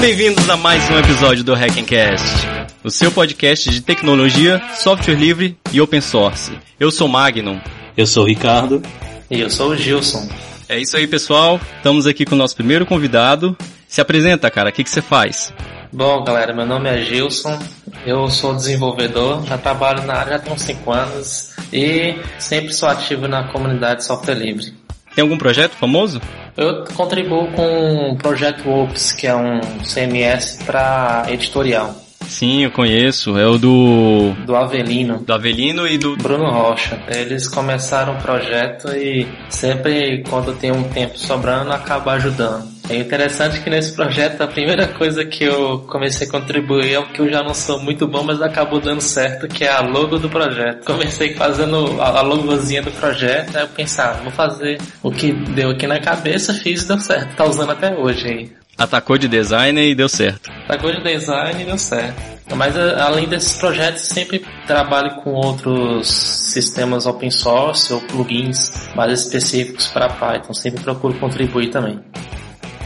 bem-vindos a mais um episódio do Hackencast, o seu podcast de tecnologia, software livre e open source. Eu sou Magnum. Eu sou o Ricardo. E eu sou o Gilson. É isso aí, pessoal. Estamos aqui com o nosso primeiro convidado. Se apresenta, cara. O que, que você faz? Bom, galera, meu nome é Gilson. Eu sou desenvolvedor, já trabalho na área há uns 5 anos e sempre sou ativo na comunidade software livre. Tem algum projeto famoso? Eu contribuo com o Projeto Ops, que é um CMS para editorial. Sim, eu conheço. É o do. Do Avelino. Do Avelino e do. Bruno Rocha. Eles começaram o projeto e sempre, quando tem um tempo sobrando, acaba ajudando. É interessante que nesse projeto a primeira coisa que eu comecei a contribuir é o que eu já não sou muito bom, mas acabou dando certo, que é a logo do projeto. Comecei fazendo a logozinha do projeto, aí eu pensava, ah, vou fazer o que deu aqui na cabeça, fiz e deu certo. Tá usando até hoje aí. Atacou de design e deu certo. Atacou de design e deu certo. Mas além desses projetos, sempre trabalho com outros sistemas open source ou plugins mais específicos para Python. Sempre procuro contribuir também.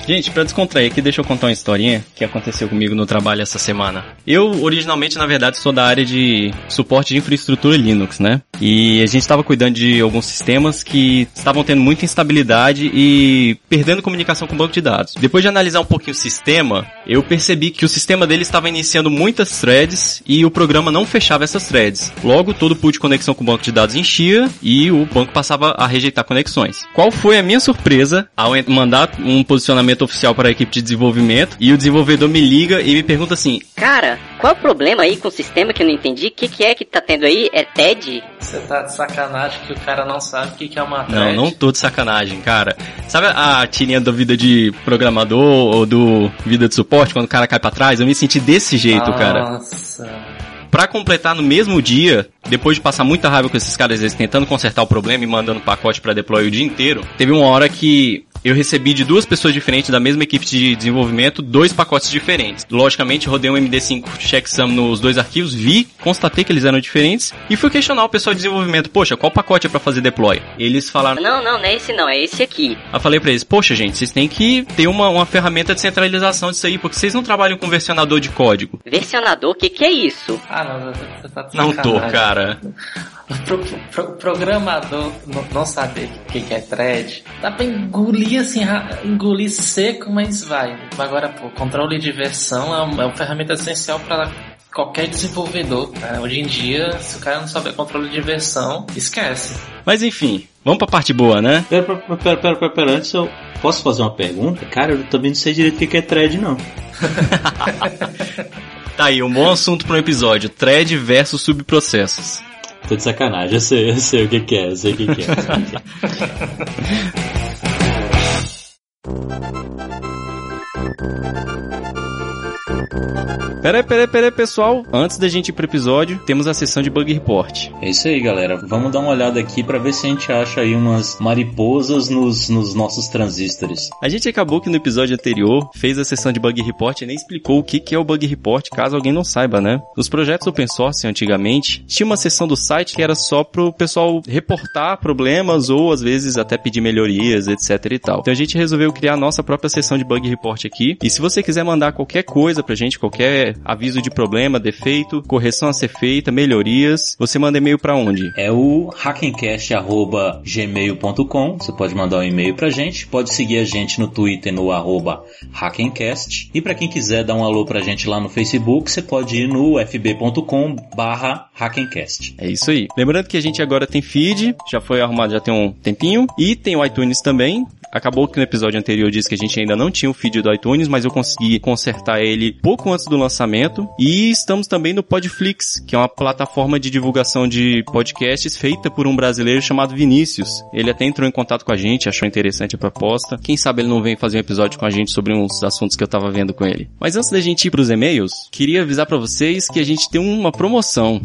Gente, para descontrair aqui, deixa eu contar uma historinha que aconteceu comigo no trabalho essa semana. Eu, originalmente, na verdade, sou da área de suporte de infraestrutura Linux, né? E a gente estava cuidando de alguns sistemas que estavam tendo muita instabilidade e perdendo comunicação com o banco de dados. Depois de analisar um pouquinho o sistema, eu percebi que o sistema dele estava iniciando muitas threads e o programa não fechava essas threads. Logo, todo pool de conexão com o banco de dados enchia e o banco passava a rejeitar conexões. Qual foi a minha surpresa ao mandar um posicionamento oficial para a equipe de desenvolvimento e o desenvolvedor me liga e me pergunta assim: Cara, qual é o problema aí com o sistema que eu não entendi? O que, que é que tá tendo aí? É TED? Você tá de sacanagem que o cara não sabe o que, que é uma TED. Não, não tô de sacanagem, cara. Sabe a tirinha da vida de programador ou do vida de suporte, quando o cara cai pra trás? Eu me senti desse jeito, Nossa. cara. Nossa. Pra completar no mesmo dia, depois de passar muita raiva com esses caras, eles tentando consertar o problema e mandando pacote para deploy o dia inteiro, teve uma hora que eu recebi de duas pessoas diferentes da mesma equipe de desenvolvimento dois pacotes diferentes. Logicamente, rodei um MD5 checksum nos dois arquivos, vi, constatei que eles eram diferentes e fui questionar o pessoal de desenvolvimento, poxa, qual pacote é para fazer deploy? Eles falaram, não, não, não é esse não, é esse aqui. Eu falei para eles, poxa gente, vocês têm que ter uma, uma ferramenta de centralização disso aí, porque vocês não trabalham com versionador de código. Versionador, o que, que é isso? Ah, não, você tá de Não tô, cara. Pro, pro, programador não, não saber o que, que é thread, dá pra engolir assim, engolir seco, mas vai. Agora, pô, controle de versão é uma, é uma ferramenta essencial para qualquer desenvolvedor, cara. Hoje em dia, se o cara não souber controle de versão, esquece. Mas enfim, vamos pra parte boa, né? Pera, pera, pera, pera, pera, pera. antes eu posso fazer uma pergunta? Cara, eu também não sei direito o que é thread, não. tá aí, um bom assunto para um episódio: thread versus subprocessos. Tô de sacanagem, eu sei, eu sei o que, que é, eu sei o que, que é. Peraí, peraí, peraí, pessoal. Antes da gente ir pro episódio, temos a sessão de bug report. É isso aí, galera. Vamos dar uma olhada aqui para ver se a gente acha aí umas mariposas nos, nos nossos transistores. A gente acabou que no episódio anterior fez a sessão de bug report e nem explicou o que, que é o bug report, caso alguém não saiba, né? Os projetos open source antigamente tinha uma seção do site que era só pro pessoal reportar problemas ou às vezes até pedir melhorias, etc e tal. Então a gente resolveu criar a nossa própria sessão de bug report aqui. E se você quiser mandar qualquer coisa pra gente, qualquer aviso de problema, defeito, correção a ser feita, melhorias, você manda e-mail para onde? É o hackencast@gmail.com. Você pode mandar um e-mail pra gente, pode seguir a gente no Twitter no arroba hackencast. E para quem quiser dar um alô pra gente lá no Facebook, você pode ir no fb.com barra hackencast. É isso aí. Lembrando que a gente agora tem feed, já foi arrumado já tem um tempinho, e tem o iTunes também. Acabou que no episódio anterior eu disse que a gente ainda não tinha o feed do iTunes, mas eu consegui consertar ele pouco antes do lançamento. E estamos também no Podflix, que é uma plataforma de divulgação de podcasts feita por um brasileiro chamado Vinícius. Ele até entrou em contato com a gente, achou interessante a proposta. Quem sabe ele não vem fazer um episódio com a gente sobre uns assuntos que eu tava vendo com ele. Mas antes da gente ir pros e-mails, queria avisar para vocês que a gente tem uma promoção.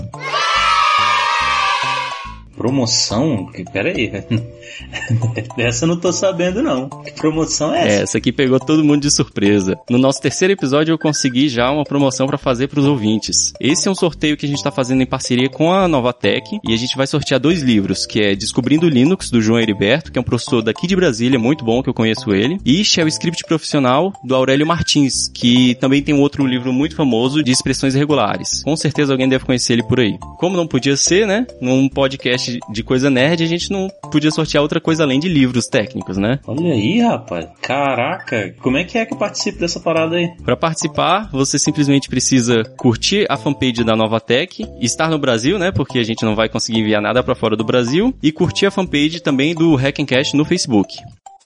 Promoção? Pera aí. Essa eu não tô sabendo, não. Que promoção é essa? É, essa aqui pegou todo mundo de surpresa. No nosso terceiro episódio eu consegui já uma promoção para fazer para os ouvintes. Esse é um sorteio que a gente tá fazendo em parceria com a Novatec e a gente vai sortear dois livros, que é Descobrindo Linux, do João Heriberto, que é um professor daqui de Brasília, muito bom, que eu conheço ele, e Shell Script Profissional, do Aurélio Martins, que também tem um outro livro muito famoso de expressões irregulares. Com certeza alguém deve conhecer ele por aí. Como não podia ser, né? Num podcast de coisa nerd, a gente não podia sortear outra coisa além de livros técnicos, né? Olha aí, rapaz. Caraca, como é que é que participa dessa parada aí? Para participar, você simplesmente precisa curtir a fanpage da Novatec, estar no Brasil, né? Porque a gente não vai conseguir enviar nada para fora do Brasil, e curtir a fanpage também do Hackencast no Facebook.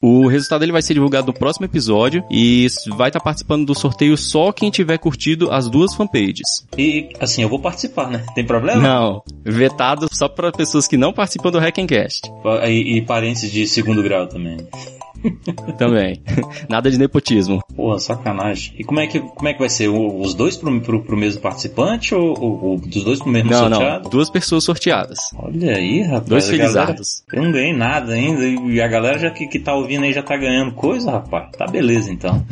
O resultado ele vai ser divulgado no próximo episódio e vai estar tá participando do sorteio só quem tiver curtido as duas fanpages. E assim, eu vou participar, né? Tem problema? Não, vetado só para pessoas que não participam do Hackencast. E, e parentes de segundo grau também. Também. Nada de nepotismo. Porra, sacanagem. E como é que, como é que vai ser? Os dois pro, pro, pro mesmo participante ou, ou, ou, dos dois pro mesmo não, sorteado? Não, duas pessoas sorteadas. Olha aí, rapaz. Dois felizardos. Eu não ganhei nada ainda e a galera já que, que tá ouvindo aí já tá ganhando coisa, rapaz. Tá beleza então.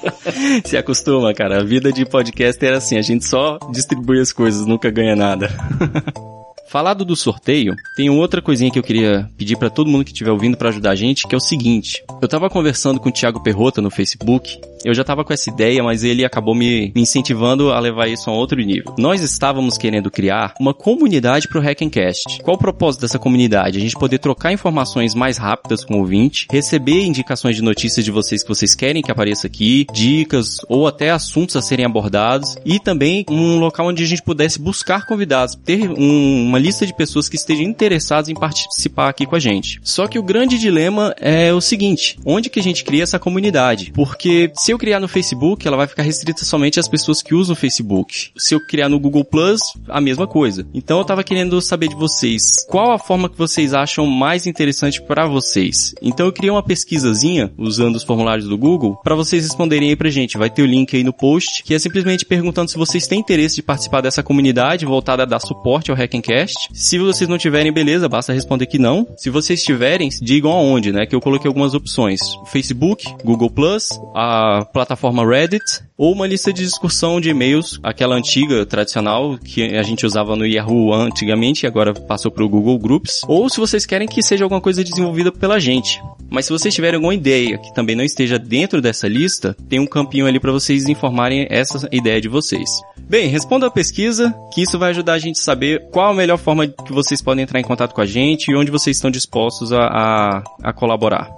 Se acostuma, cara. A vida de podcaster é assim, a gente só distribui as coisas, nunca ganha nada. Falado do sorteio, tem outra coisinha que eu queria pedir para todo mundo que estiver ouvindo para ajudar a gente, que é o seguinte. Eu tava conversando com o Thiago Perrota no Facebook, eu já tava com essa ideia, mas ele acabou me, incentivando a levar isso a outro nível. Nós estávamos querendo criar uma comunidade pro Hackencast. Qual o propósito dessa comunidade? A gente poder trocar informações mais rápidas com o ouvinte, receber indicações de notícias de vocês que vocês querem que apareça aqui, dicas ou até assuntos a serem abordados e também um local onde a gente pudesse buscar convidados, ter um, uma lista de pessoas que estejam interessadas em participar aqui com a gente. Só que o grande dilema é o seguinte: onde que a gente cria essa comunidade? Porque se eu criar no Facebook, ela vai ficar restrita somente às pessoas que usam o Facebook. Se eu criar no Google Plus, a mesma coisa. Então eu tava querendo saber de vocês, qual a forma que vocês acham mais interessante para vocês? Então eu criei uma pesquisazinha usando os formulários do Google para vocês responderem aí pra gente. Vai ter o link aí no post, que é simplesmente perguntando se vocês têm interesse de participar dessa comunidade voltada a dar suporte ao Hackencast. Se vocês não tiverem, beleza, basta responder que não. Se vocês tiverem, digam aonde, né? Que eu coloquei algumas opções. Facebook, Google Plus, a plataforma Reddit, ou uma lista de discussão de e-mails, aquela antiga, tradicional, que a gente usava no Yahoo antigamente e agora passou para o Google Groups, ou se vocês querem que seja alguma coisa desenvolvida pela gente. Mas se vocês tiverem alguma ideia que também não esteja dentro dessa lista, tem um campinho ali para vocês informarem essa ideia de vocês. Bem, responda a pesquisa, que isso vai ajudar a gente a saber qual a melhor forma que vocês podem entrar em contato com a gente e onde vocês estão dispostos a, a, a colaborar.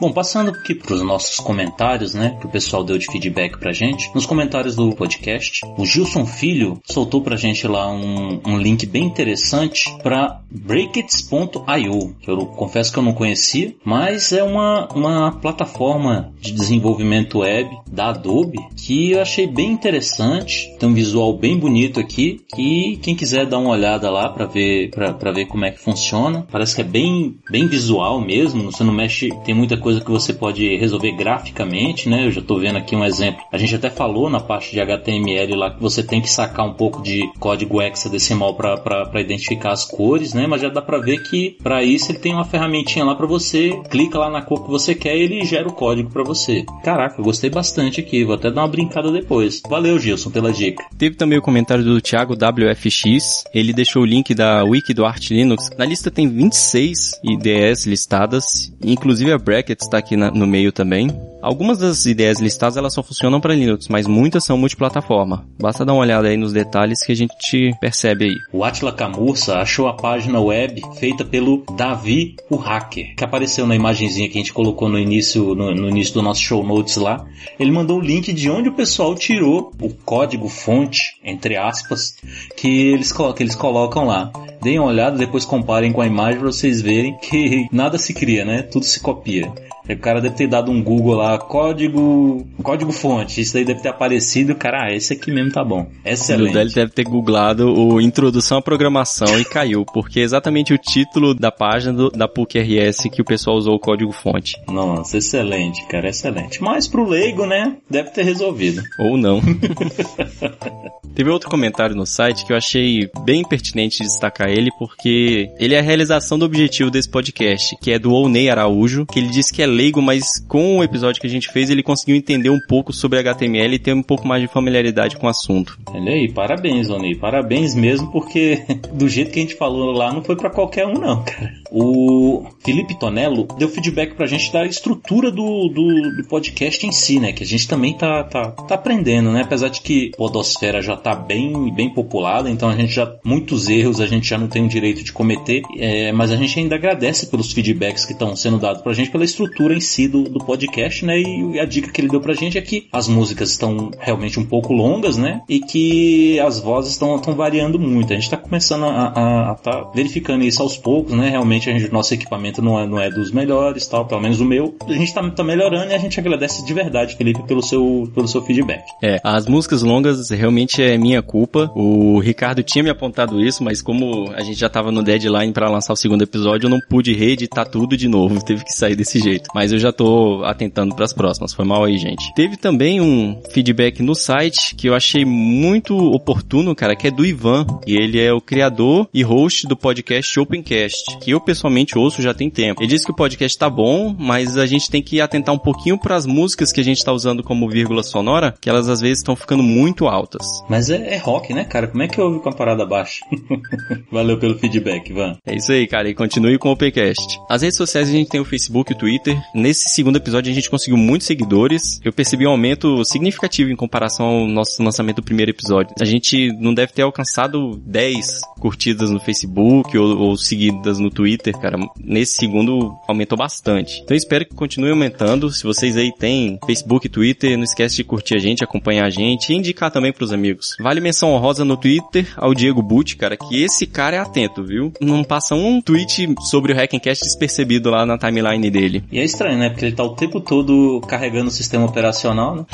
Bom, passando aqui para os nossos comentários, né, que o pessoal deu de feedback pra gente. Nos comentários do podcast, o Gilson Filho soltou pra gente lá um, um link bem interessante para breakits.io, que eu confesso que eu não conhecia, mas é uma, uma plataforma de desenvolvimento web da Adobe que eu achei bem interessante, tem um visual bem bonito aqui e quem quiser dar uma olhada lá para ver para ver como é que funciona, parece que é bem bem visual mesmo, você não mexe, tem muita coisa coisa que você pode resolver graficamente, né? Eu já estou vendo aqui um exemplo. A gente até falou na parte de HTML lá que você tem que sacar um pouco de código hexadecimal para identificar as cores, né? Mas já dá para ver que para isso ele tem uma ferramentinha lá para você, clica lá na cor que você quer e ele gera o código para você. Caraca, eu gostei bastante aqui, vou até dar uma brincada depois. Valeu, Gilson, pela dica. Teve também o comentário do Thiago WFX, ele deixou o link da wiki do Arch Linux. Na lista tem 26 IDEs listadas, inclusive a bracket está aqui na, no meio também. Algumas das ideias listadas elas só funcionam para Linux, mas muitas são multiplataforma. Basta dar uma olhada aí nos detalhes que a gente percebe aí. O Atila Camurça achou a página web feita pelo Davi, o hacker, que apareceu na imagenzinha que a gente colocou no início, no, no início do nosso show notes lá. Ele mandou o link de onde o pessoal tirou o código fonte, entre aspas, que eles, que eles colocam lá. Deem uma olhada, depois comparem com a imagem para vocês verem que nada se cria, né? Tudo se copia. O cara deve ter dado um Google lá, código, código fonte, isso daí deve ter aparecido, cara, ah, esse aqui mesmo tá bom. Excelente. O deve ter googlado o Introdução à Programação e caiu, porque é exatamente o título da página do, da PUC RS que o pessoal usou o código fonte. Nossa, excelente, cara, excelente. Mas pro leigo, né, deve ter resolvido. Ou não. Teve outro comentário no site que eu achei bem pertinente de destacar ele porque ele é a realização do objetivo desse podcast, que é do Onei Araújo, que ele disse que é leigo, mas com o episódio que a gente fez, ele conseguiu entender um pouco sobre HTML e ter um pouco mais de familiaridade com o assunto. Olha aí, parabéns, Onei. Parabéns mesmo, porque do jeito que a gente falou lá, não foi para qualquer um não, cara. O Felipe Tonello deu feedback pra gente da estrutura do, do, do podcast em si, né? Que a gente também tá, tá, tá aprendendo, né? Apesar de que Podosfera já tá bem, bem populada, então a gente já, muitos erros a gente já não tem o direito de cometer, é, mas a gente ainda agradece pelos feedbacks que estão sendo dados pra gente pela estrutura em si do, do podcast, né? E a dica que ele deu pra gente é que as músicas estão realmente um pouco longas, né? E que as vozes estão variando muito. A gente tá começando a, a, a tá verificando isso aos poucos, né? Realmente a gente, nosso equipamento não é, não é dos melhores, tal, pelo menos o meu. A gente tá, tá melhorando e a gente agradece de verdade, Felipe, pelo seu, pelo seu feedback. É, as músicas longas realmente é minha culpa. O Ricardo tinha me apontado isso, mas como a gente já tava no deadline para lançar o segundo episódio, eu não pude reeditar tudo de novo, teve que sair desse jeito. Mas eu já tô atentando para as próximas. Foi mal aí, gente. Teve também um feedback no site que eu achei muito oportuno, cara, que é do Ivan, e ele é o criador e host do podcast Opencast, que eu pessoalmente ouço já tem tempo. Ele disse que o podcast tá bom, mas a gente tem que atentar um pouquinho para as músicas que a gente tá usando como vírgula sonora, que elas às vezes estão ficando muito altas. Mas é, é, rock, né, cara? Como é que ouve com a parada baixa? Valeu pelo feedback, Ivan. É isso aí, cara, e continue com o Opencast. As redes sociais a gente tem o Facebook e o Twitter. Nesse segundo episódio a gente conseguiu muitos seguidores. Eu percebi um aumento significativo em comparação ao nosso lançamento do primeiro episódio. A gente não deve ter alcançado 10 curtidas no Facebook ou, ou seguidas no Twitter, cara. Nesse segundo aumentou bastante. Então espero que continue aumentando. Se vocês aí têm Facebook e Twitter, não esquece de curtir a gente, acompanhar a gente e indicar também pros amigos. Vale menção honrosa no Twitter ao Diego Butti, cara, que esse cara é atento, viu? Não passa um tweet sobre o Hackencast despercebido lá na timeline dele. E é estranho, né? Porque ele tá o tempo todo carregando o sistema operacional, né?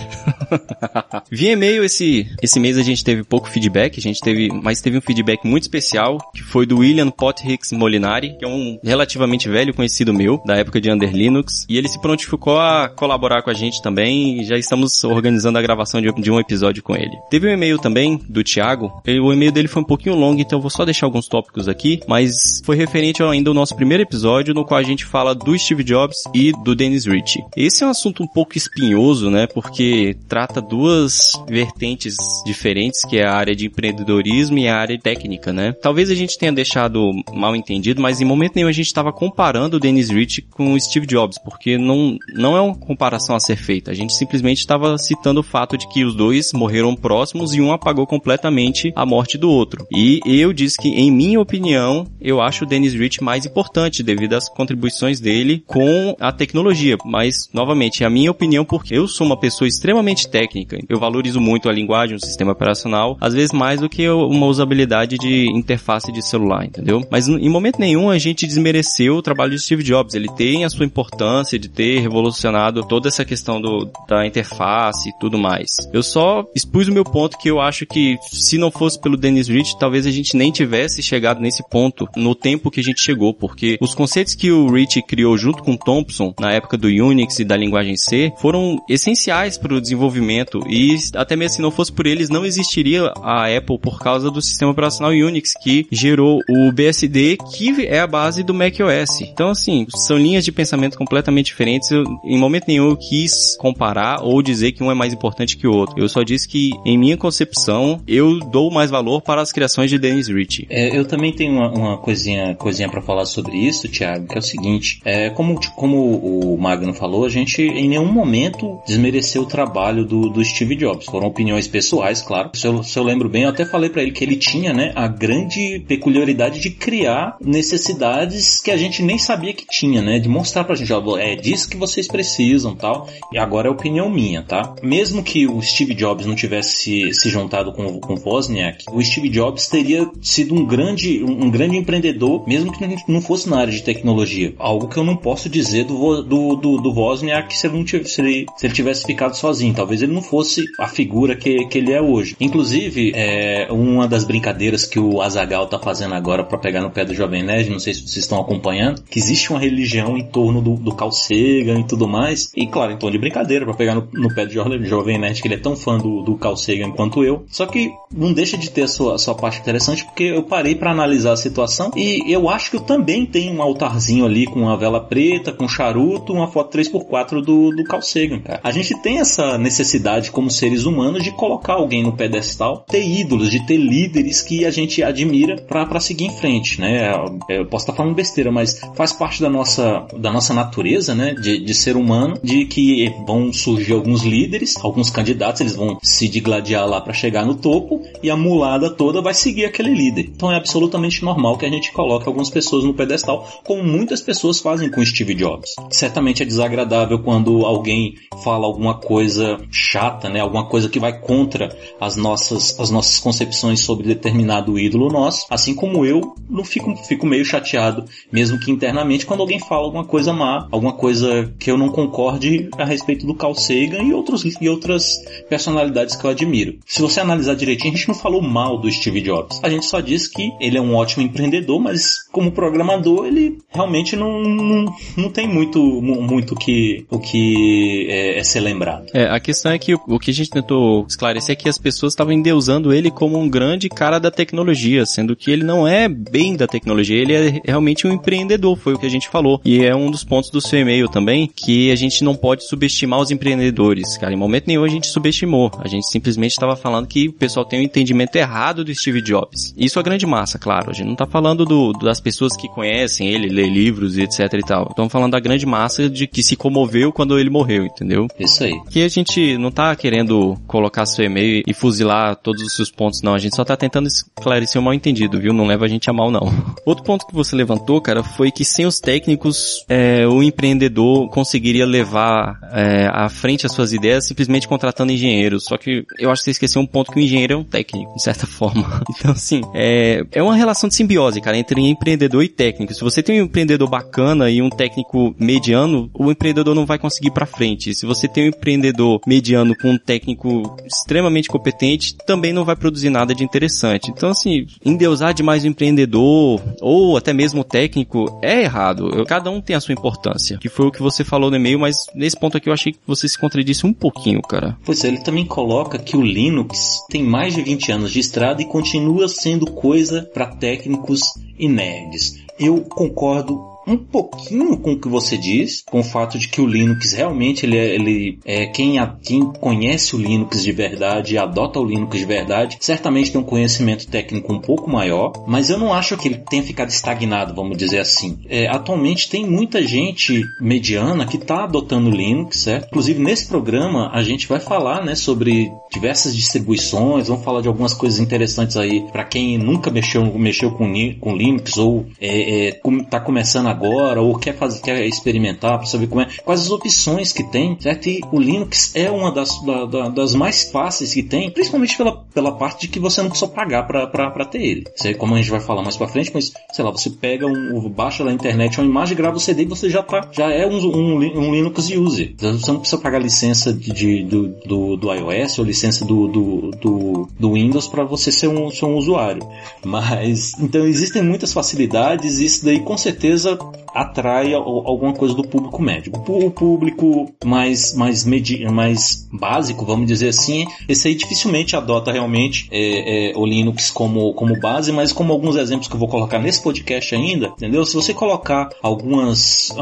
Via e-mail esse, esse mês a gente teve pouco feedback, a gente teve, mas teve um feedback muito especial, que foi do William Potrix Molinari, que é um relativamente velho conhecido meu, da época de Under Linux, e ele se prontificou a colaborar com a gente também, e já estamos organizando a gravação de, de um episódio com ele. Teve um e-mail também do Thiago, o e-mail dele foi um pouquinho longo, então eu vou só deixar alguns tópicos aqui, mas foi referente ainda ao nosso primeiro episódio, no qual a gente fala do Steve Jobs e do Dennis Ritchie. Esse é um assunto um pouco espinhoso, né, porque trata duas vertentes diferentes, que é a área de empreendedorismo e a área técnica, né. Talvez a gente tenha deixado mal entendido, mas em momento nenhum a gente estava comparando o Dennis Ritchie com o Steve Jobs, porque não, não é uma comparação a ser feita. A gente simplesmente estava citando o fato de que os dois morreram próximos e um apagou completamente a morte do outro. E eu disse que, em minha opinião, eu acho o Dennis Ritchie mais importante devido às contribuições dele com a tecnologia. Mas, novamente, é a minha opinião porque eu sou uma pessoa extremamente técnica. Eu valorizo muito a linguagem, o sistema operacional, às vezes mais do que uma usabilidade de interface de celular, entendeu? Mas em momento nenhum a gente desmereceu o trabalho de Steve Jobs. Ele tem a sua importância de ter revolucionado toda essa questão do, da interface e tudo mais. Eu só expus o meu ponto que eu acho que se não fosse pelo Dennis Rich, talvez a gente nem tivesse chegado nesse ponto no tempo que a gente chegou, porque os conceitos que o Rich criou junto com Thompson na época do Unix e da linguagem C foram essenciais para o desenvolvimento e até mesmo se não fosse por eles não existiria a Apple por causa do sistema operacional Unix que gerou o BSD que é a base do macOS. Então assim, são linhas de pensamento completamente diferentes. Eu, em momento nenhum eu quis comparar ou dizer que um é mais importante que o outro. Eu só disse que em minha concepção eu dou mais valor para as criações de Dennis Ritchie. É, eu também tenho uma, uma coisinha, coisinha para falar sobre isso, Thiago, que é o seguinte, é, como, como o Magno falou, a gente em nenhum momento desmereceu o trabalho do, do Steve Jobs. Foram opiniões pessoais, claro. Se eu, se eu lembro bem, eu até falei para ele que ele tinha, né, a grande peculiaridade de criar necessidades que a gente nem sabia que tinha, né, de mostrar pra gente, ó, é disso que vocês precisam, tal. E agora é opinião minha, tá? Mesmo que o Steve Jobs não tivesse se juntado com, com Wozniak, o Steve Jobs teria sido um grande, um, grande empreendedor, mesmo que não fosse na área de tecnologia. Algo que eu não posso dizer do, do, do, do Wozniak se ele, não tivesse, se, ele, se ele tivesse ficado sozinho. Talvez ele não fosse a figura que, que ele é hoje. Inclusive, é, uma das brincadeiras que o Azagal tá fazendo agora para pegar no pé do Jovem Nerd, não sei se vocês estão acompanhando, que existe uma religião em torno do, do Carl Sagan e tudo mais. E claro, em tom de brincadeira, para pegar no, no, pé de Jovem Nerd, que ele é tão fã do, do Carl Sagan quanto eu. Só que não deixa de ter a sua, a sua parte interessante, porque eu parei para analisar a situação e eu acho que eu também tenho um altarzinho ali com uma vela preta, com charuto, uma foto 3x4 do, do Carl Sagan, cara. A gente tem essa necessidade como seres humanos de colocar alguém no pedestal, ter ídolos, de ter líderes que a gente admira para seguir em frente, né? Eu posso estar falando besteira, mas faz parte da nossa, da nossa natureza, né? De, de ser humano, de que vão surgir alguns líderes, alguns candidatos, eles vão se digladiar lá para chegar no topo e a mulada toda vai seguir aquele líder. Então é absolutamente normal que a gente coloque algumas pessoas no pedestal, como muitas pessoas fazem com Steve Jobs. Certamente é desagradável quando alguém fala alguma coisa chata, né? Alguma coisa que vai contra as nossas, as nossas concepções sobre determinado ídolo nosso, assim como eu não fico, fico meio chateado, mesmo que internamente, quando alguém fala alguma coisa má, alguma coisa que eu não concorde a respeito do Carl Sagan e, outros, e outras personalidades que eu admiro. Se você analisar direitinho, a gente não falou mal do Steve Jobs. A gente só disse que ele é um ótimo empreendedor, mas como programador, ele realmente não, não, não tem muito, muito que, o que é, é ser lembrado. É, a questão é que o, o que a gente tentou esclarecer é que as pessoas estavam endeusando ele como um grande cara da tecnologia, sendo que ele não é bem da tecnologia, ele é realmente um empreendedor, foi o que a gente falou. E é um dos pontos do seu e-mail também, que a gente não pode subestimar os empreendedores, cara. Em momento nenhum a gente subestimou. A gente simplesmente estava falando que o pessoal tem um entendimento errado do Steve Jobs. Isso a grande massa, claro. A gente não está falando do, das pessoas que conhecem ele, lê livros e etc e tal. Estamos falando da grande massa de que se comoveu quando ele morreu, entendeu? Isso aí. Que a gente não tá querendo colocar seu e-mail e fuzilar todos os seus pontos, não. A gente só tá tentando esclarecer o mal entendido, viu? Não leva a gente a mal, não. Outro ponto que você levantou, cara, foi que sem os técnicos, é, o empreendedor conseguiria levar é, à frente as suas ideias simplesmente contratando engenheiros. Só que eu acho que você esqueceu um ponto que o engenheiro é um técnico, de certa forma. Então, assim, é, é uma relação de simbiose, cara, entre empreendedor e técnico. Se você tem um empreendedor bacana e um técnico mediano, o empreendedor não vai conseguir ir pra frente. Se você tem um empreendedor mediano com um técnico extremamente competente, também não vai produzir nada de interessante. Então, assim, endeusar demais o empreendedor ou até mesmo o técnico é errado. Cada um tem a sua importância, que foi o que você falou no e-mail, mas nesse ponto aqui eu achei que você se contradisse um pouquinho, cara. Pois é, ele também coloca que o Linux tem mais de 20 anos de estrada e continua sendo coisa para técnicos e nerds. Eu concordo um pouquinho com o que você diz, com o fato de que o Linux realmente ele é, ele é quem, a, quem conhece o Linux de verdade e adota o Linux de verdade, certamente tem um conhecimento técnico um pouco maior, mas eu não acho que ele tenha ficado estagnado, vamos dizer assim. É, atualmente tem muita gente mediana que está adotando o Linux, certo? Inclusive nesse programa a gente vai falar, né, sobre diversas distribuições, vamos falar de algumas coisas interessantes aí para quem nunca mexeu, mexeu com, com Linux ou está é, é, tá começando a agora ou quer fazer, quer experimentar para saber como é, quais as opções que tem, certo? E o Linux é uma das, da, da, das mais fáceis que tem, principalmente pela, pela parte de que você não precisa pagar para ter ele. Sei como a gente vai falar mais para frente, mas sei lá, você pega um, baixa da internet uma imagem, grava o CD e você já tá, já é um, um, um Linux user. Você não precisa pagar licença de, de do, do, do, iOS ou licença do, do, do, do Windows para você ser um, ser um usuário. Mas, então existem muitas facilidades e isso daí com certeza atrai alguma coisa do público médio. O público mais, mais, medi mais básico, vamos dizer assim, esse aí dificilmente adota realmente é, é, o Linux como, como base, mas como alguns exemplos que eu vou colocar nesse podcast ainda, entendeu? Se você colocar algumas,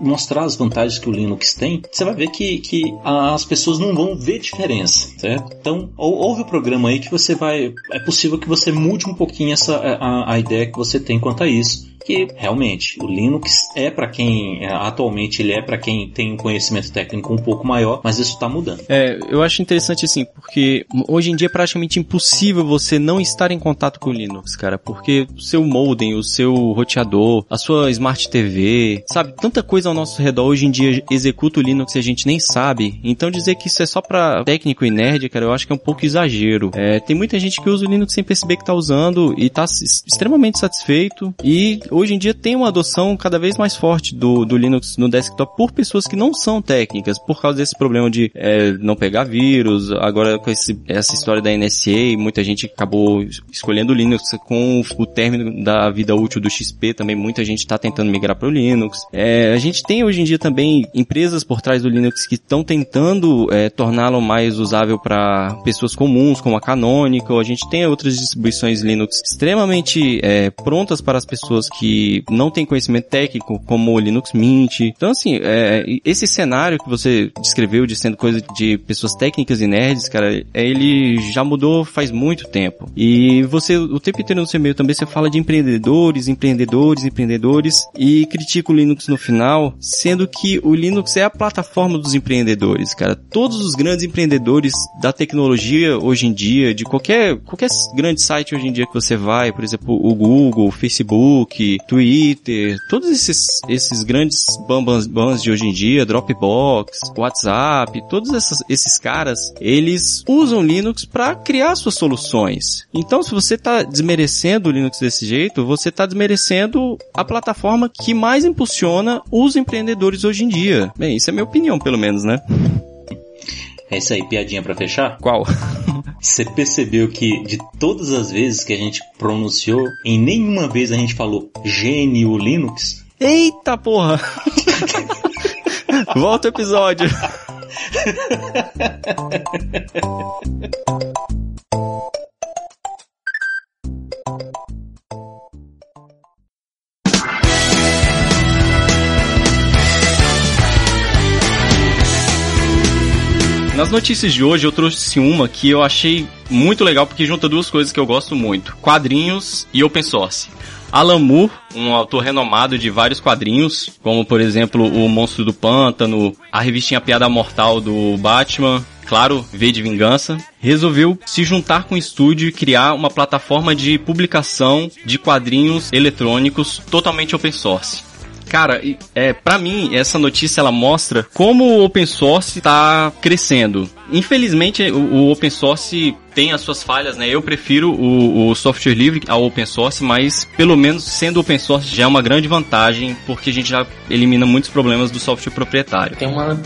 mostrar as vantagens que o Linux tem, você vai ver que, que as pessoas não vão ver diferença, certo? Então, ouve o programa aí que você vai, é possível que você mude um pouquinho essa, a, a ideia que você tem quanto a isso que realmente o Linux é para quem é, atualmente ele é para quem tem um conhecimento técnico um pouco maior, mas isso está mudando. É, eu acho interessante assim, porque hoje em dia é praticamente impossível você não estar em contato com o Linux, cara, porque o seu modem, o seu roteador, a sua Smart TV, sabe, tanta coisa ao nosso redor hoje em dia executa o Linux e a gente nem sabe. Então dizer que isso é só para técnico e nerd, cara, eu acho que é um pouco exagero. É, tem muita gente que usa o Linux sem perceber que tá usando e tá extremamente satisfeito e hoje em dia tem uma adoção cada vez mais forte do, do Linux no desktop por pessoas que não são técnicas, por causa desse problema de é, não pegar vírus, agora com esse, essa história da NSA, muita gente acabou escolhendo o Linux com o término da vida útil do XP também, muita gente está tentando migrar para o Linux. É, a gente tem hoje em dia também empresas por trás do Linux que estão tentando é, torná-lo mais usável para pessoas comuns, como a Canonical. A gente tem outras distribuições Linux extremamente é, prontas para as pessoas que não têm conhecimento técnico, como o Linux Mint. Então, assim, é, esse cenário que você descreveu de sendo coisa de pessoas técnicas e nerds, cara, ele já mudou faz muito tempo. E você, o tempo inteiro no seu e-mail também, você fala de empreendedores, empreendedores, empreendedores, e critica o Linux no final, sendo que o Linux é a plataforma dos empreendedores, cara. Todos os grandes empreendedores da tecnologia hoje em dia, de qualquer, qualquer grande site hoje em dia que você vai, por exemplo, o Google, o Facebook, Twitter, todos esses, esses grandes bambans, de hoje em dia, Dropbox, WhatsApp, todos essas, esses caras, eles usam Linux para criar suas soluções. Então, se você está desmerecendo o Linux desse jeito, você está desmerecendo a plataforma que mais impulsiona os empreendedores hoje em dia. Bem, isso é minha opinião, pelo menos, né? É isso aí, piadinha para fechar? Qual? Você percebeu que de todas as vezes que a gente pronunciou, em nenhuma vez a gente falou GNU Linux? Eita porra! Volta o episódio. Nas notícias de hoje eu trouxe uma que eu achei muito legal porque junta duas coisas que eu gosto muito: quadrinhos e open source. Alan Moore, um autor renomado de vários quadrinhos, como por exemplo O Monstro do Pântano, a revistinha Piada Mortal do Batman, claro, V de Vingança, resolveu se juntar com o estúdio e criar uma plataforma de publicação de quadrinhos eletrônicos totalmente open source. Cara, é, para mim, essa notícia ela mostra como o open source está crescendo. Infelizmente, o, o, open source tem as suas falhas, né? Eu prefiro o, o, software livre ao open source, mas pelo menos sendo open source já é uma grande vantagem, porque a gente já elimina muitos problemas do software proprietário. Tem uma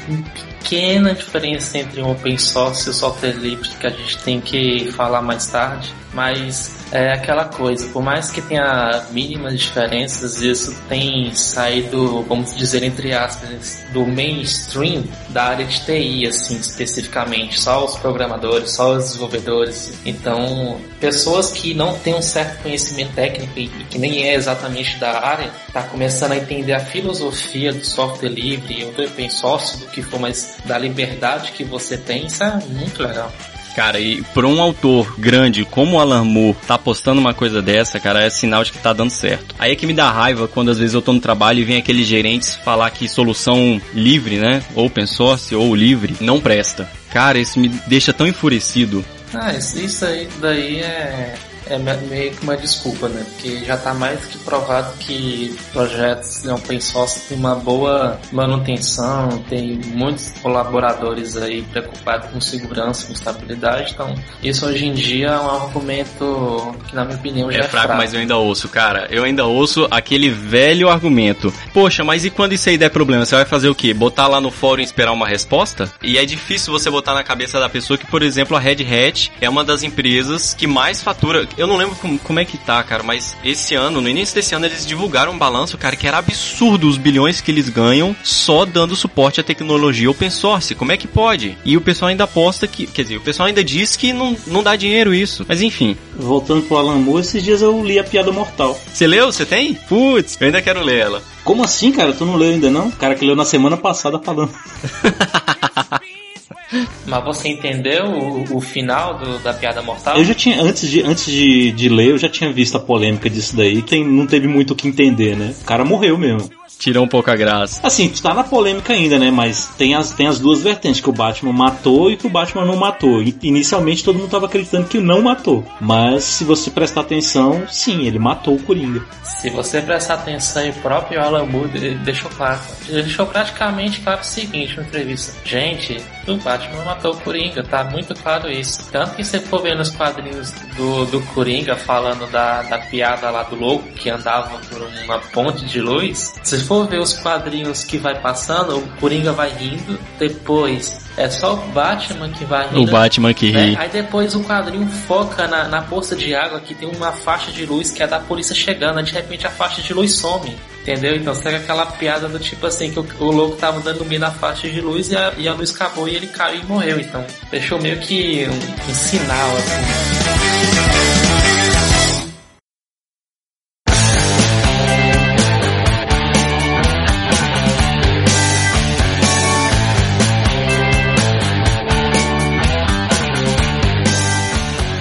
pequena diferença entre o open source e o software livre que a gente tem que falar mais tarde, mas é aquela coisa, por mais que tenha mínimas diferenças, isso tem saído, vamos dizer entre aspas, do mainstream da área de TI, assim, especificamente, só os programadores, só os desenvolvedores. Então, pessoas que não têm um certo conhecimento técnico e que nem é exatamente da área, tá começando a entender a filosofia do software livre do open source, do que for, mas da liberdade que você tem, isso é muito legal. Cara, e por um autor grande como o Alan Moore tá postando uma coisa dessa, cara, é sinal de que tá dando certo. Aí é que me dá raiva quando às vezes eu tô no trabalho e vem aqueles gerentes falar que solução livre, né, open source ou livre, não presta. Cara, isso me deixa tão enfurecido. Ah, isso aí daí é é meio que uma desculpa, né? Porque já está mais que provado que projetos open source têm uma boa manutenção, tem muitos colaboradores aí preocupados com segurança, com estabilidade, então isso hoje em dia é um argumento que na minha opinião já é, é fraco, fraco. mas eu ainda ouço, cara. Eu ainda ouço aquele velho argumento. Poxa, mas e quando isso aí der problema? Você vai fazer o quê? Botar lá no fórum e esperar uma resposta? E é difícil você botar na cabeça da pessoa que, por exemplo, a Red Hat é uma das empresas que mais fatura eu não lembro como, como, é que tá, cara, mas esse ano, no início desse ano, eles divulgaram um balanço, cara, que era absurdo os bilhões que eles ganham só dando suporte à tecnologia open source. Como é que pode? E o pessoal ainda aposta que, quer dizer, o pessoal ainda diz que não, não dá dinheiro isso. Mas enfim. Voltando pro Alan Moore, esses dias eu li a Piada Mortal. Você leu? Você tem? Putz, eu ainda quero ler ela. Como assim, cara? Tu não leu ainda não? O cara que leu na semana passada falando. Mas você entendeu o, o final do, da piada mortal? Eu já tinha, antes, de, antes de, de ler, eu já tinha visto a polêmica disso daí, que não teve muito o que entender, né? O cara morreu mesmo tirou um pouco a graça. Assim, tá na polêmica ainda, né? Mas tem as, tem as duas vertentes, que o Batman matou e que o Batman não matou. Inicialmente todo mundo tava acreditando que não matou. Mas se você prestar atenção, sim, ele matou o Coringa. Se você prestar atenção, o próprio Alan Moore deixou claro. Deixou praticamente claro o seguinte na entrevista. Gente, o Batman matou o Coringa, tá muito claro isso. Tanto que você for ver nos quadrinhos do, do Coringa falando da, da piada lá do louco que andava por uma ponte de luz, se for ver os quadrinhos que vai passando, o Coringa vai rindo, depois é só o Batman que vai rindo. O Batman que né? ri. Aí depois o quadrinho foca na, na poça de água que tem uma faixa de luz que é da polícia chegando, aí de repente a faixa de luz some. Entendeu? Então segue aquela piada do tipo assim, que o, o louco tava dando mira na faixa de luz e a, e a luz acabou e ele caiu e morreu. Então deixou meio que um, um sinal assim.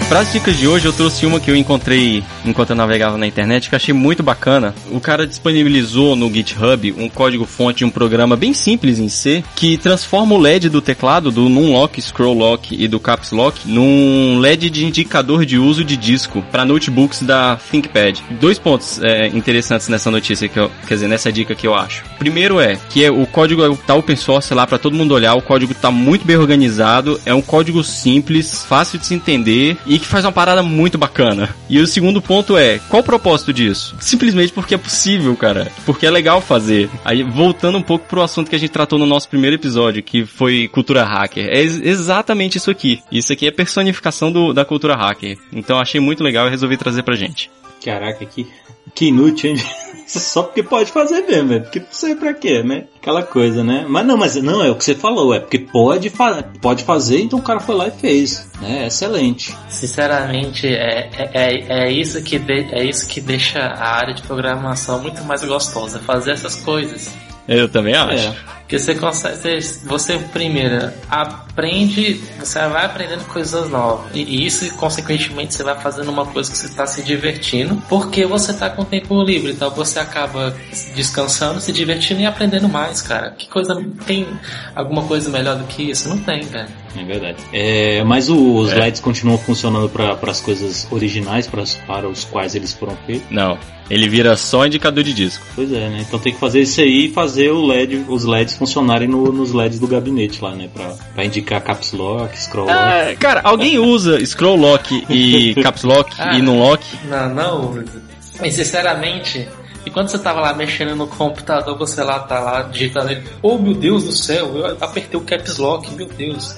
Para as dicas de hoje, eu trouxe uma que eu encontrei enquanto eu navegava na internet, que eu achei muito bacana. O cara disponibilizou no GitHub um código-fonte de um programa bem simples em C, que transforma o LED do teclado, do Numlock, Scroll Lock e do Caps Lock, num LED de indicador de uso de disco para notebooks da ThinkPad. Dois pontos é, interessantes nessa notícia, que eu, quer dizer, nessa dica que eu acho. Primeiro é que é, o código tá open source lá para todo mundo olhar, o código tá muito bem organizado, é um código simples, fácil de se entender e que faz uma parada muito bacana. E o segundo ponto é, qual o propósito disso? Simplesmente porque é possível, cara. Porque é legal fazer. Aí, voltando um pouco pro assunto que a gente tratou no nosso primeiro episódio, que foi cultura hacker. É ex exatamente isso aqui. Isso aqui é personificação do, da cultura hacker. Então achei muito legal e resolvi trazer pra gente. Caraca, que, que inútil, hein? Só porque pode fazer mesmo, velho. Porque não sei pra quê, né? Aquela coisa, né? Mas não, mas não, é o que você falou, é porque pode, fa pode fazer, então o cara foi lá e fez. Né? Excelente. Sinceramente, é, é, é, isso que de, é isso que deixa a área de programação muito mais gostosa. Fazer essas coisas. Eu também acho. É. Porque você consegue, você primeiro aprende, você vai aprendendo coisas novas. E isso, consequentemente, você vai fazendo uma coisa que você está se divertindo, porque você está com tempo livre. Então você acaba descansando, se divertindo e aprendendo mais, cara. Que coisa. Tem alguma coisa melhor do que isso? Não tem, velho. É verdade. É, mas o, os é. LEDs continuam funcionando para as coisas originais, para, para os quais eles foram feitos? Não. Ele vira só indicador de disco. Pois é, né? Então tem que fazer isso aí e fazer o LED, os LEDs funcionarem no, nos LEDs do gabinete lá, né? Pra, pra indicar caps lock, scroll lock. Ah, cara, alguém usa scroll lock e caps lock ah, e no lock? Não, não. Mas sinceramente, e quando você tava lá mexendo no computador, você lá tá lá digitando ele, oh meu Deus do céu, eu apertei o caps lock, meu Deus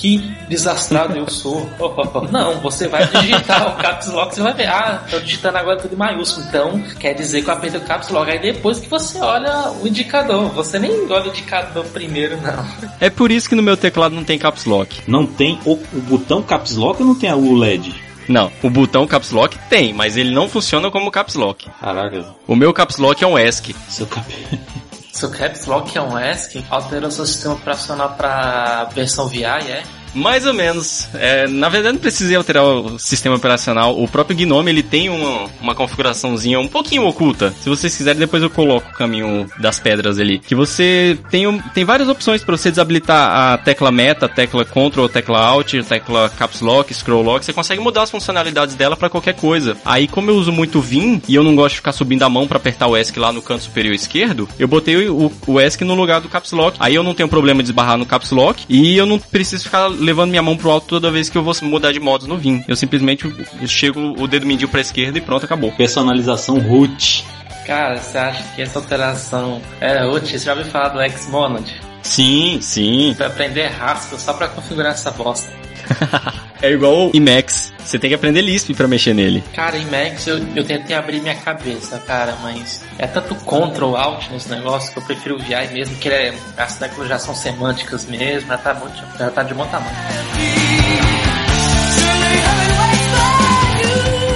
que desastrado eu sou. Não, você vai digitar o caps lock, você vai ver, ah, tô digitando agora tudo em maiúsculo, então quer dizer que eu apertei o caps lock. Aí depois que você olha o indicador, você nem olha o indicador primeiro, não. É por isso que no meu teclado não tem caps lock. Não tem o, o botão caps lock ou não tem o LED? Não, o botão Caps Lock tem, mas ele não funciona como Caps Lock. Caraca. O meu Caps Lock é um ESC. Seu cap... Seu Caps Lock é um ESC? Alterou seu sistema operacional para versão VI, é? Mais ou menos. É, na verdade, não precisei alterar o sistema operacional. O próprio Gnome ele tem uma, uma configuraçãozinha um pouquinho oculta. Se vocês quiserem, depois eu coloco o caminho das pedras ali. Que você tem, tem várias opções para você desabilitar a tecla meta, tecla control, tecla alt, tecla caps lock, scroll lock. Você consegue mudar as funcionalidades dela para qualquer coisa. Aí, como eu uso muito Vim e eu não gosto de ficar subindo a mão para apertar o ESC lá no canto superior esquerdo, eu botei o, o ESC no lugar do caps lock. Aí eu não tenho problema de esbarrar no caps lock e eu não preciso ficar levando minha mão pro alto toda vez que eu vou mudar de modos no Vim. Eu simplesmente chego o dedo mindinho pra esquerda e pronto, acabou. Personalização root. Cara, você acha que essa alteração é root? Você já ouviu falar do Xmonad? Sim, sim. Pra aprender Haskell só pra configurar essa bosta. é igual o Emacs. Você tem que aprender Lisp para mexer nele. Cara, Emacs eu, eu tentei abrir minha cabeça, cara, mas é tanto Ctrl Alt nesse negócio que eu prefiro o VI mesmo, que é, as teclas já são semânticas mesmo, já tá, muito, já tá de bom tamanho.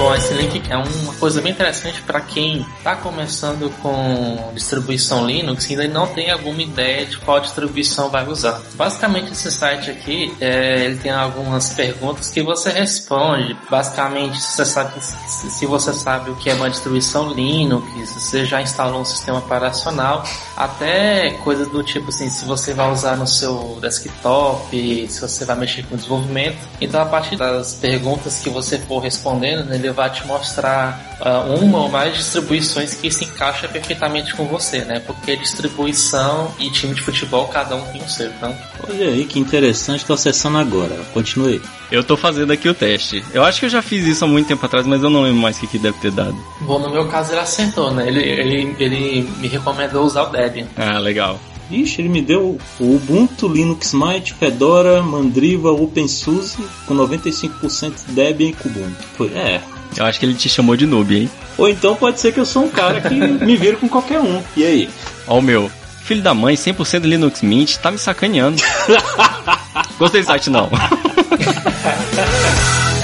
Bom, esse link é uma coisa bem interessante para quem está começando com distribuição Linux e ainda não tem alguma ideia de qual distribuição vai usar. Basicamente, esse site aqui é, ele tem algumas perguntas que você responde. Basicamente, se você sabe, se você sabe o que é uma distribuição Linux, se você já instalou um sistema operacional, até coisas do tipo assim, se você vai usar no seu desktop, se você vai mexer com desenvolvimento. Então, a partir das perguntas que você for respondendo, ele vai te mostrar uh, uma ou mais distribuições que se encaixa perfeitamente com você, né? Porque distribuição e time de futebol, cada um tem o seu, então... Olha aí, que interessante, tô acessando agora. Continue. Eu tô fazendo aqui o teste. Eu acho que eu já fiz isso há muito tempo atrás, mas eu não lembro mais o que, que deve ter dado. Bom, no meu caso ele acertou, né? Ele, ele, ele me recomendou usar o Debian. Ah, legal. Ixi, ele me deu o Ubuntu, Linux Mint, Fedora, Mandriva, OpenSUSE com 95% Debian e Kubuntu. Foi, é. Eu acho que ele te chamou de noob, hein? Ou então pode ser que eu sou um cara que me viro com qualquer um. E aí? Ó o meu. Filho da mãe, 100% Linux Mint, tá me sacaneando. Gostei do site não.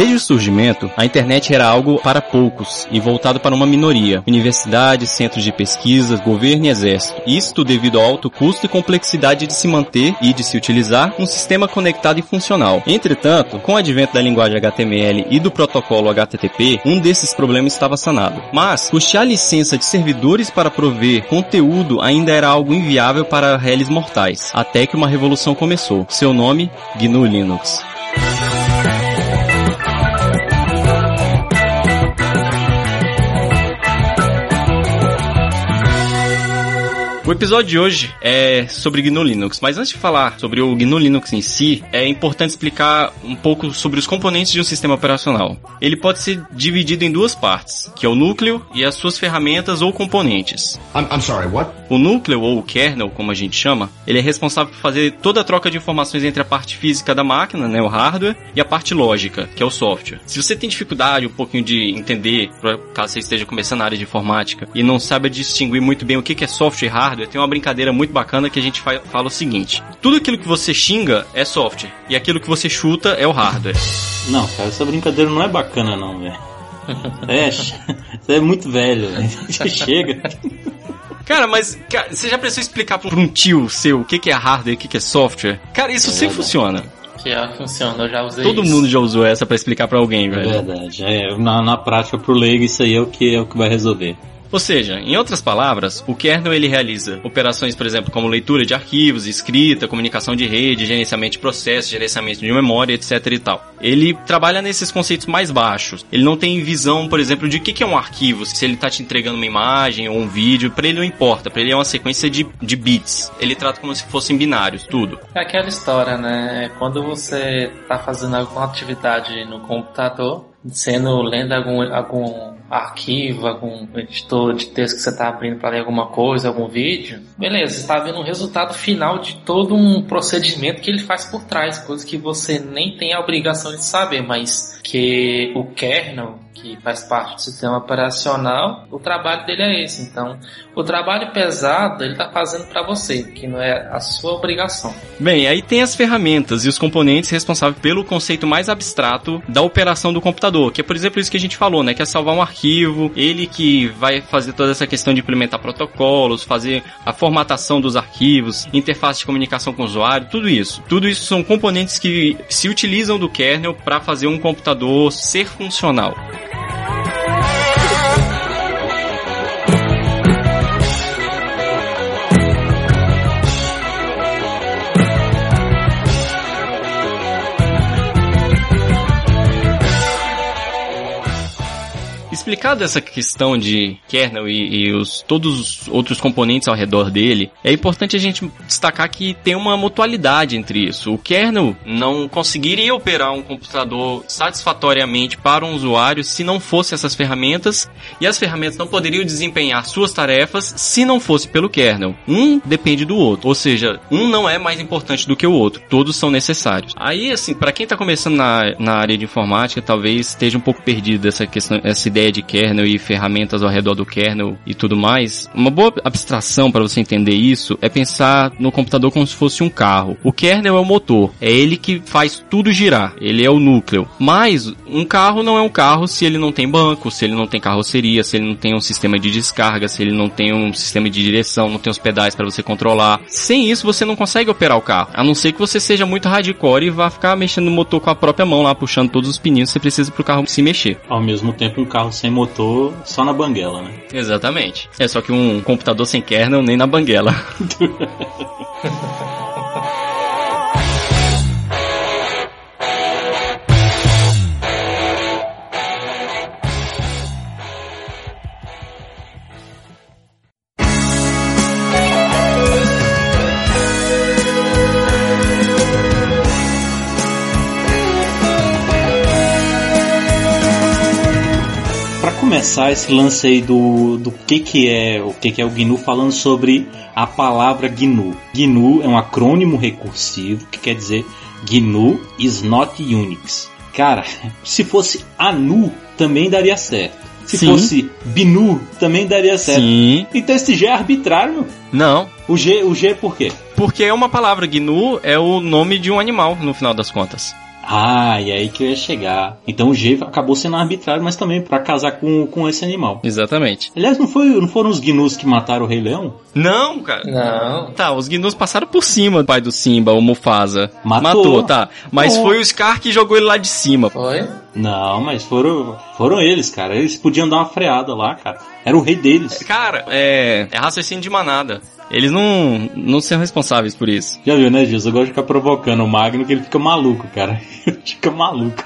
Desde o surgimento, a internet era algo para poucos e voltado para uma minoria. Universidades, centros de pesquisa, governo e exército. Isto devido ao alto custo e complexidade de se manter e de se utilizar um sistema conectado e funcional. Entretanto, com o advento da linguagem HTML e do protocolo HTTP, um desses problemas estava sanado. Mas, custear licença de servidores para prover conteúdo ainda era algo inviável para réis mortais, até que uma revolução começou. Seu nome, GNU Linux. O episódio de hoje é sobre GNU Linux, mas antes de falar sobre o GNU Linux em si, é importante explicar um pouco sobre os componentes de um sistema operacional. Ele pode ser dividido em duas partes, que é o núcleo e as suas ferramentas ou componentes. I'm, I'm sorry, what? O núcleo ou o kernel, como a gente chama, ele é responsável por fazer toda a troca de informações entre a parte física da máquina, né, o hardware, e a parte lógica, que é o software. Se você tem dificuldade um pouquinho de entender, caso você esteja começando na área de informática e não saiba distinguir muito bem o que é software e hardware, tem uma brincadeira muito bacana que a gente fala o seguinte: tudo aquilo que você xinga é software e aquilo que você chuta é o hardware. Não, cara, essa brincadeira não é bacana não, velho. É, você é muito velho, já chega. Cara, mas cara, você já precisou explicar para um tio seu o que, que é hardware e o que, que é software? Cara, isso é sempre funciona. Já funciona, eu já usei Todo isso. mundo já usou essa para explicar para alguém, É velho. verdade. É, na, na prática, pro leigo, isso aí é o que, é o que vai resolver. Ou seja, em outras palavras, o kernel ele realiza operações, por exemplo, como leitura de arquivos, escrita, comunicação de rede, gerenciamento de processos, gerenciamento de memória, etc e tal. Ele trabalha nesses conceitos mais baixos. Ele não tem visão, por exemplo, de o que é um arquivo, se ele está te entregando uma imagem ou um vídeo, para ele não importa, para ele é uma sequência de, de bits. Ele trata como se fossem binários, tudo. É aquela história, né? Quando você está fazendo alguma atividade no computador, sendo lendo algum, algum arquivo, algum editor de texto que você está abrindo para ler alguma coisa, algum vídeo, beleza, você está vendo o resultado final de todo um procedimento que ele faz por trás, coisas que você nem tem a obrigação de saber, mas que o kernel, que faz parte do sistema operacional, o trabalho dele é esse. Então, o trabalho pesado ele está fazendo para você, que não é a sua obrigação. Bem, aí tem as ferramentas e os componentes responsáveis pelo conceito mais abstrato da operação do computador, que é por exemplo isso que a gente falou, né, que é salvar um arquivo, ele que vai fazer toda essa questão de implementar protocolos, fazer a formatação dos arquivos, interface de comunicação com o usuário, tudo isso. Tudo isso são componentes que se utilizam do kernel para fazer um computador ser funcional. Bye. Explicado essa questão de kernel e, e os, todos os outros componentes ao redor dele, é importante a gente destacar que tem uma mutualidade entre isso. O kernel não conseguiria operar um computador satisfatoriamente para um usuário se não fosse essas ferramentas, e as ferramentas não poderiam desempenhar suas tarefas se não fosse pelo kernel. Um depende do outro, ou seja, um não é mais importante do que o outro, todos são necessários. Aí, assim, para quem está começando na, na área de informática, talvez esteja um pouco perdido essa questão, essa ideia de kernel e ferramentas ao redor do kernel e tudo mais, uma boa abstração para você entender isso é pensar no computador como se fosse um carro. O kernel é o motor, é ele que faz tudo girar, ele é o núcleo. Mas um carro não é um carro se ele não tem banco, se ele não tem carroceria, se ele não tem um sistema de descarga, se ele não tem um sistema de direção, não tem os pedais para você controlar. Sem isso você não consegue operar o carro, a não ser que você seja muito hardcore e vá ficar mexendo no motor com a própria mão lá, puxando todos os pininhos, você precisa pro carro se mexer. Ao mesmo tempo, um carro sem motor, só na banguela, né? Exatamente. É só que um computador sem kernel nem na banguela. começar esse lance aí do, do que que é o que que é o GNU falando sobre a palavra GNU. GNU é um acrônimo recursivo que quer dizer GNU is not Unix. Cara, se fosse ANU também daria certo. Se Sim. fosse BNU também daria certo. Sim. Então esse G é arbitrário. Não. O G, o G é por quê? Porque é uma palavra. GNU é o nome de um animal, no final das contas. Ah, e aí que eu ia chegar. Então o G acabou sendo arbitrário, mas também para casar com, com esse animal. Exatamente. Aliás, não, foi, não foram os gnus que mataram o Rei Leão? Não, cara. Não. Tá, os Gnus passaram por cima do pai do Simba, o Mufasa. Matou. tá. Mas Oh. foi o Scar que jogou ele lá de cima. Foi? Não, mas foram, foram eles, cara. Eles podiam dar uma freada lá, cara. Era o rei deles. Cara, é, é raciocínio de manada. Eles não, não são responsáveis por isso. Já viu, né, Gilson? Eu gosto de ficar provocando o Magno que ele fica maluco, cara. Ele fica maluco.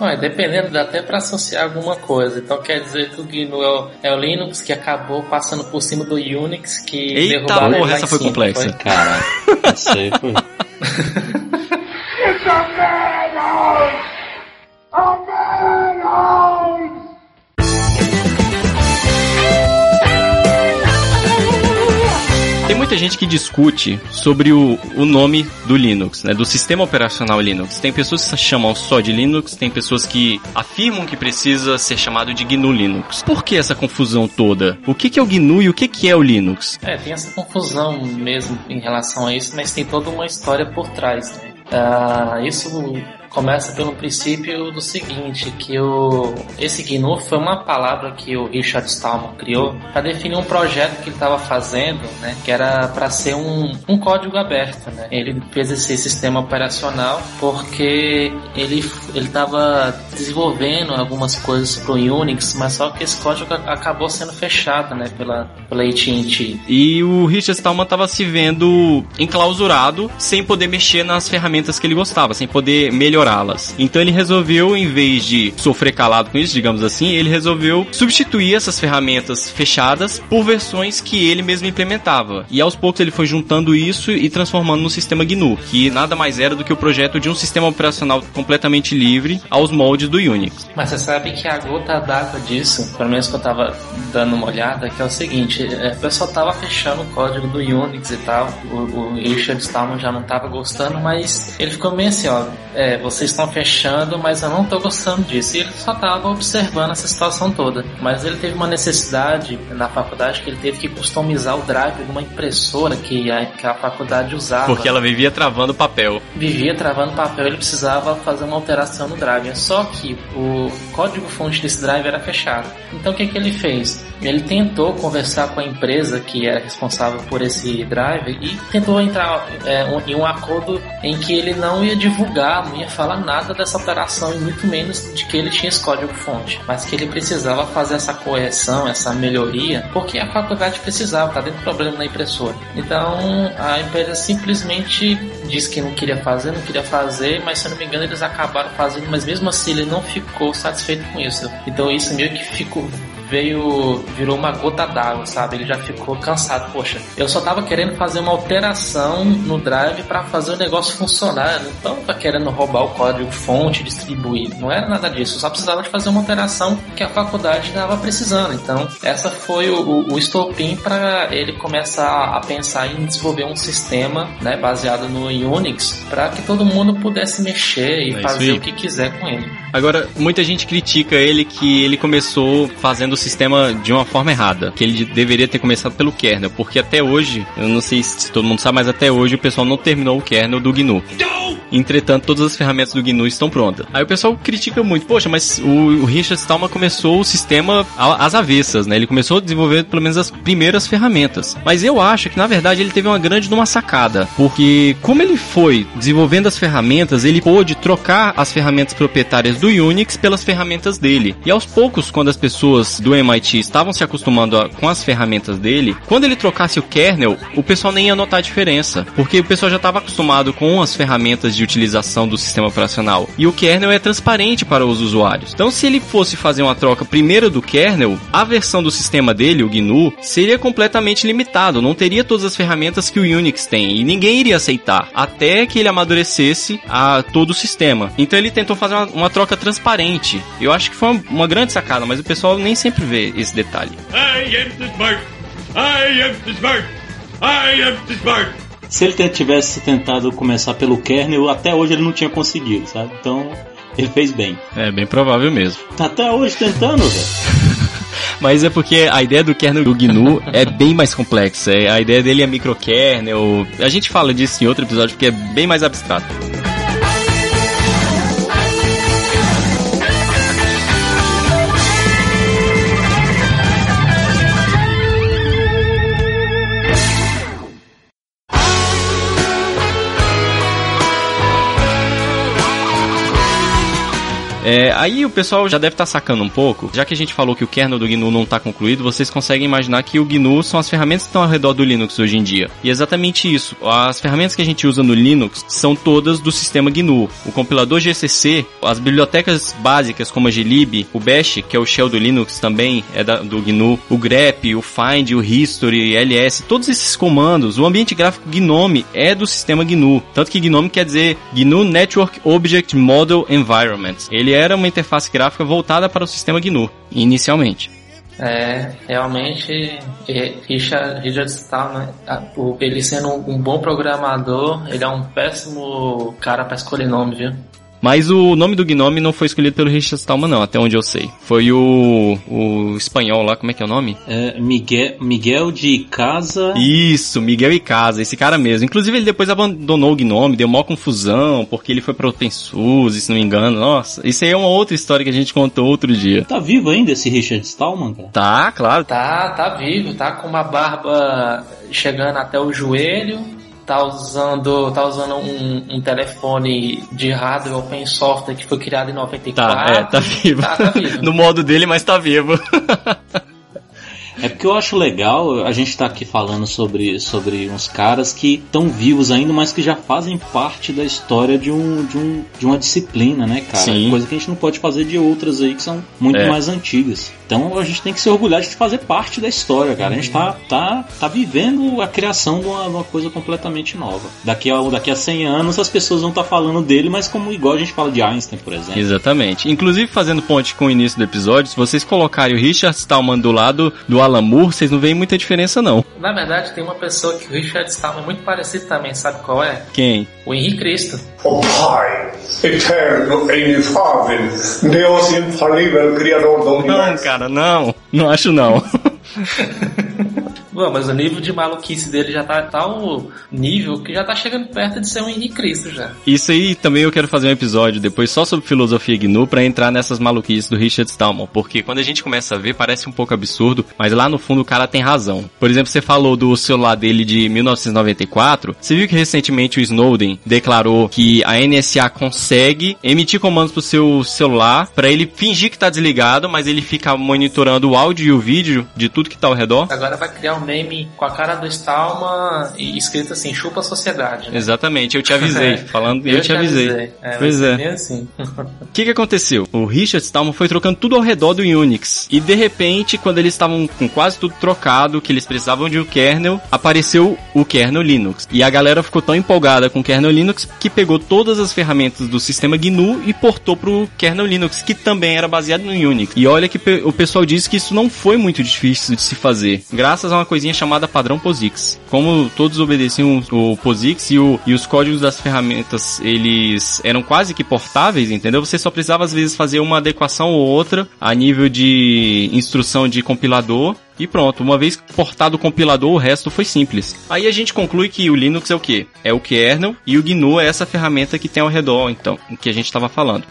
Ué, dependendo, dá até pra associar alguma coisa. Então quer dizer que o GNU é o, é o Linux que acabou passando por cima do Unix que Eita derrubaram porra, essa foi cima, complexa. foi? Caralho. Isso aí foi. Tem muita gente que discute sobre o, o nome do Linux, né? Do sistema operacional Linux. Tem pessoas que chamam só de Linux, tem pessoas que afirmam que precisa ser chamado de GNU Linux. Por que essa confusão toda? O que, que é o GNU e o que, que é o Linux? É, tem essa confusão mesmo em relação a isso, mas tem toda uma história por trás, né? Ah, isso começa pelo princípio do seguinte, que o esse GNU foi uma palavra que o Richard Stallman criou para definir um projeto que ele estava fazendo, né, que era para ser um, um código aberto, né? Ele fez esse sistema operacional porque ele ele estava desenvolvendo algumas coisas para o Unix, mas só que esse código acabou sendo fechado, né, pela pela AT&T. E o Richard Stallman estava se vendo enclausurado, sem poder mexer nas ferramentas que ele gostava, sem poder melhorá-las. Então ele resolveu, em vez de sofrer calado com isso, digamos assim, ele resolveu substituir essas ferramentas fechadas por versões que ele mesmo implementava. E aos poucos ele foi juntando isso e transformando no sistema GNU, que nada mais era do que o projeto de um sistema operacional completamente livre aos moldes do Unix. Mas você sabe que a gota d'água disso, pelo menos que eu tava dando uma olhada, que é o seguinte, é, o pessoal tava fechando o código do Unix e tal, o, o Richard Stallman já não tava gostando, mas ele ficou meio assim, ó, é, vocês estão fechando, mas eu não tô gostando disso. E ele só tava observando essa situação toda. Mas ele teve uma necessidade na faculdade que ele teve que customizar o drive de uma impressora que a, que a faculdade usava Porque ela vivia travando papel. vivia travando papel, ele precisava fazer uma alteração no drive. Só que o código-fonte desse drive era fechado. Então o que, que ele fez? Ele tentou conversar com a empresa que era responsável por esse drive e tentou entrar é, um- em um acordo em que ele não ia divulgar, não ia falar nada dessa alteração e muito menos de que ele tinha esse código-fonte, mas que ele precisava fazer essa correção, essa melhoria, porque a faculdade precisava, tá dentro do problema na impressora. Então a empresa simplesmente disse que não queria fazer, não queria fazer, mas se eu não me engano eles acabaram fazendo, mas mesmo assim ele não ficou satisfeito com isso. Então isso meio que ficou veio virou uma gota d'água, sabe? Ele já ficou cansado. Poxa, eu só tava querendo fazer uma alteração no drive para fazer o negócio funcionar. Não tava querendo roubar o código fonte, distribuir. Não era nada disso. Eu só precisava de fazer uma alteração que a faculdade estava precisando. Então, essa foi o, o, o estopim para ele começar a pensar em desenvolver um sistema, né, baseado no Unix, para que todo mundo pudesse mexer e É fazer o que quiser com ele. Agora, muita gente critica ele que ele começou fazendo o sistema de uma forma errada, que ele deveria ter começado pelo kernel, porque até hoje, eu não sei se todo mundo sabe, mas até hoje o pessoal não terminou o kernel do GNU. Entretanto, todas as ferramentas do GNU estão prontas. Aí o pessoal critica muito, poxa, mas o, o Richard Stallman começou o sistema às avessas, né? Ele começou a desenvolver pelo menos as primeiras ferramentas. Mas eu acho que na verdade ele teve uma grande numa sacada, porque como ele foi desenvolvendo as ferramentas, ele pôde trocar as ferramentas proprietárias do Unix pelas ferramentas dele. E aos poucos, quando as pessoas do MIT estavam se acostumando a, com as ferramentas dele, quando ele trocasse o kernel, o pessoal nem ia notar a diferença, porque o pessoal já estava acostumado com as ferramentas de utilização do sistema operacional. E o kernel é transparente para os usuários. Então, se ele fosse fazer uma troca primeiro do kernel, a versão do sistema dele, o GNU, seria completamente limitado, não teria todas as ferramentas que o Unix tem e ninguém iria aceitar até que ele amadurecesse a todo o sistema. Então ele tentou fazer uma, uma troca transparente. Eu acho que foi uma, uma, grande sacada, mas o pessoal nem sempre vê esse detalhe. I am smart. I am smart. I am smart. Se ele tivesse tentado começar pelo kernel, até hoje ele não tinha conseguido, sabe? Então, ele fez bem. É, bem provável mesmo. Tá até hoje tentando, velho. Mas é porque a ideia do kernel do GNU é bem mais complexa. É, a ideia dele é microkernel. A gente fala disso em outro episódio porque é bem mais abstrato. É, aí o pessoal já deve estar tá sacando um pouco. Já que a gente falou que o kernel do GNU não está concluído, vocês conseguem imaginar que o GNU são as ferramentas que estão ao redor do Linux hoje em dia. E é exatamente isso. As ferramentas que a gente usa no Linux são todas do sistema GNU. O compilador GCC, as bibliotecas básicas como a glib, o bash, que é o shell do Linux também é da, do GNU, o grep, o find, o history, ls, todos esses comandos, o ambiente gráfico GNOME é do sistema GNU. Tanto que GNOME quer dizer GNU Network Object Model Environment. Ele era uma interface gráfica voltada para o sistema GNU, inicialmente. É, realmente, Richard, Richard Stallman, ele sendo um bom programador, ele é um péssimo cara para escolher nome, viu? Mas o nome do Gnome não foi escolhido pelo Richard Stallman, não, até onde eu sei. Foi o, o espanhol lá, como é que é o nome? É, Miguel, Miguel de Casa. Isso, Miguel e Casa, esse cara mesmo. Inclusive ele depois abandonou o Gnome, deu maior confusão, porque ele foi pro OpenSUSE, se não me engano. Nossa, isso aí é uma outra história que a gente contou outro dia. Tá vivo ainda esse Richard Stallman, cara? Tá, claro. Tá, tá vivo, tá com uma barba chegando até o joelho tá usando, tá usando um, um, telefone de hardware open software que foi criado em 94. Tá, é, tá vivo. Tá, tá vivo. no modo dele, mas tá vivo. É porque eu acho legal a gente estar tá aqui falando sobre, sobre uns caras que estão vivos ainda, mas que já fazem parte da história de, um, de, um, de uma disciplina, né, cara? Sim. Coisa que a gente não pode fazer de outras aí que são muito é. mais antigas. Então a gente tem que se orgulhar de fazer parte da história, cara. A gente tá, tá, tá vivendo a criação de uma, uma coisa completamente nova. Daqui a, daqui a 100 anos as pessoas vão estar tá falando dele, mas como igual a gente fala de Einstein, por exemplo. Exatamente. Inclusive, fazendo ponte com o início do episódio, se vocês colocarem o Richard Stallman do lado do Alan Moore, vocês não veem muita diferença, não. Na verdade, tem uma pessoa que o Richard Stallman é muito parecido também, sabe qual é? Quem? O Henrique Cristo. O Pai, eterno e inefável, Deus infalível, Criador do universo. Não, cara, não. Não acho não. Bom, mas o nível de maluquice dele já tá tal nível que já tá chegando perto de ser um Henrique Cristo já. Isso aí também eu quero fazer um episódio depois só sobre filosofia GNU para entrar nessas maluquices do Richard Stallman, porque quando a gente começa a ver parece um pouco absurdo, mas lá no fundo o cara tem razão. Por exemplo, você falou do celular dele de 1994, você viu que recentemente o Snowden declarou que a NSA consegue emitir comandos pro seu celular para ele fingir que tá desligado, mas ele fica monitorando o áudio e o vídeo de tudo que tá ao redor. Agora vai criar um meme com a cara do Stallman e escrito assim, chupa a sociedade. Né? Exatamente, eu te avisei. Falando, eu, eu te, te avisei. avisei. É, pois é. Assim. O que que aconteceu? O Richard Stallman foi trocando tudo ao redor do Unix. E de repente, quando eles estavam com quase tudo trocado, que eles precisavam de um kernel, apareceu o kernel Linux. E a galera ficou tão empolgada com o kernel Linux que pegou todas as ferramentas do sistema GNU e portou pro kernel Linux, que também era baseado no Unix. E olha que o pessoal disse que isso não foi muito difícil de se fazer, graças a uma coisinha chamada padrão POSIX. Como todos obedeciam o POSIX e, o, e os códigos das ferramentas eles eram quase que portáveis, entendeu? Você só precisava às vezes fazer uma adequação ou outra a nível de instrução de compilador E pronto, uma vez portado o compilador, o resto foi simples. Aí a gente conclui que o Linux é o quê? É o kernel e o GNU é essa ferramenta que tem ao redor, então, que a gente estava falando.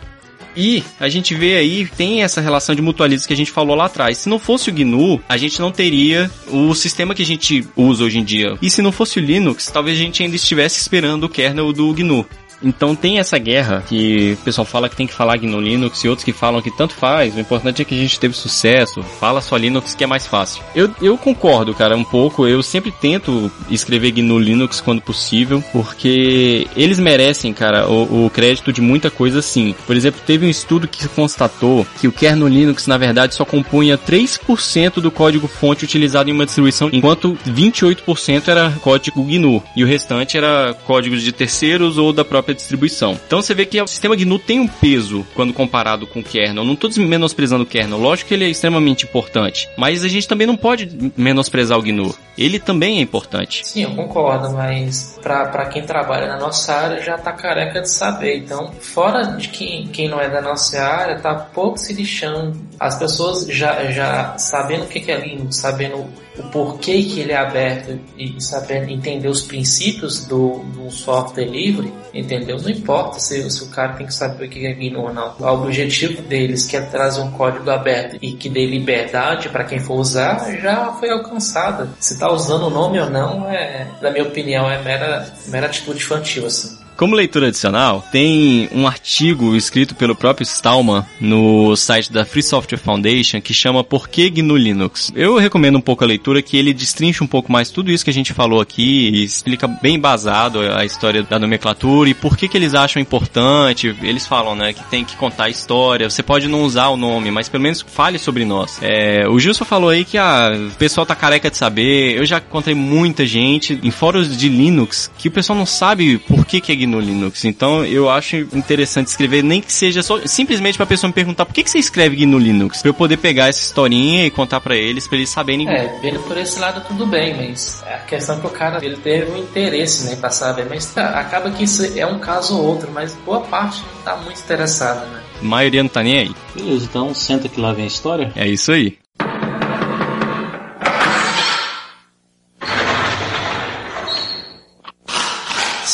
E a gente vê aí, tem essa relação de mutualismo que a gente falou lá atrás. Se não fosse o GNU, a gente não teria o sistema que a gente usa hoje em dia. E se não fosse o Linux, talvez a gente ainda estivesse esperando o kernel do GNU. Então tem essa guerra que o pessoal fala que tem que falar GNU Linux e outros que falam que tanto faz. O importante é que a gente teve sucesso. Fala só Linux que é mais fácil. Eu, eu concordo, cara, um pouco. Eu sempre tento escrever GNU Linux quando possível, porque eles merecem, cara, o, o crédito de muita coisa sim. Por exemplo, teve um estudo que constatou que o kernel Linux, na verdade, só compunha 3% do código fonte utilizado em uma distribuição, enquanto 28% era código GNU e o restante era códigos de terceiros ou da própria distribuição. Então você vê que o sistema GNU tem um peso quando comparado com o kernel. Não estou menosprezando o kernel, lógico que ele é extremamente importante, mas a gente também não pode menosprezar o GNU. Ele também é importante. Sim, eu concordo, mas para quem trabalha na nossa área já tá careca de saber. Então, fora de quem, quem não é da nossa área, tá pouco se lixando. As pessoas já, já sabendo o que é Linux, sabendo o porquê que ele é aberto e sabendo entender os princípios do, do software livre, entendeu? Não importa se, se o cara tem que saber o que é GNU ou não. O objetivo deles, que é trazer um código aberto e que dê liberdade para quem for usar, já foi alcançada. Se tá usando o nome ou não, é, na minha opinião, é mera, mera atitude infantil, assim. Como leitura adicional, tem um artigo escrito pelo próprio Stallman no site da Free Software Foundation que chama Por que GNU Linux? Eu recomendo um pouco a leitura que ele destrincha um pouco mais tudo isso que a gente falou aqui e explica bem basado a história da nomenclatura e por que que eles acham importante. Eles falam, né, que tem que contar a história. Você pode não usar o nome, mas pelo menos fale sobre nós. É, o Gilson falou aí que ah, o pessoal tá careca de saber. Eu já encontrei muita gente em fóruns de Linux que o pessoal não sabe por que que é GNU no Linux. Então eu acho interessante escrever, nem que seja só simplesmente pra pessoa me perguntar por que, que você escreve GNU Linux? Pra eu poder pegar essa historinha e contar para eles, pra eles saberem. É, vendo por esse lado tudo bem, mas a questão é que o cara ele teve um interesse, né, pra saber. Mas tá, acaba que isso é um caso ou outro, mas boa parte não tá muito interessada, né? A maioria não tá nem aí. Beleza, então senta que lá vem a história. É isso aí.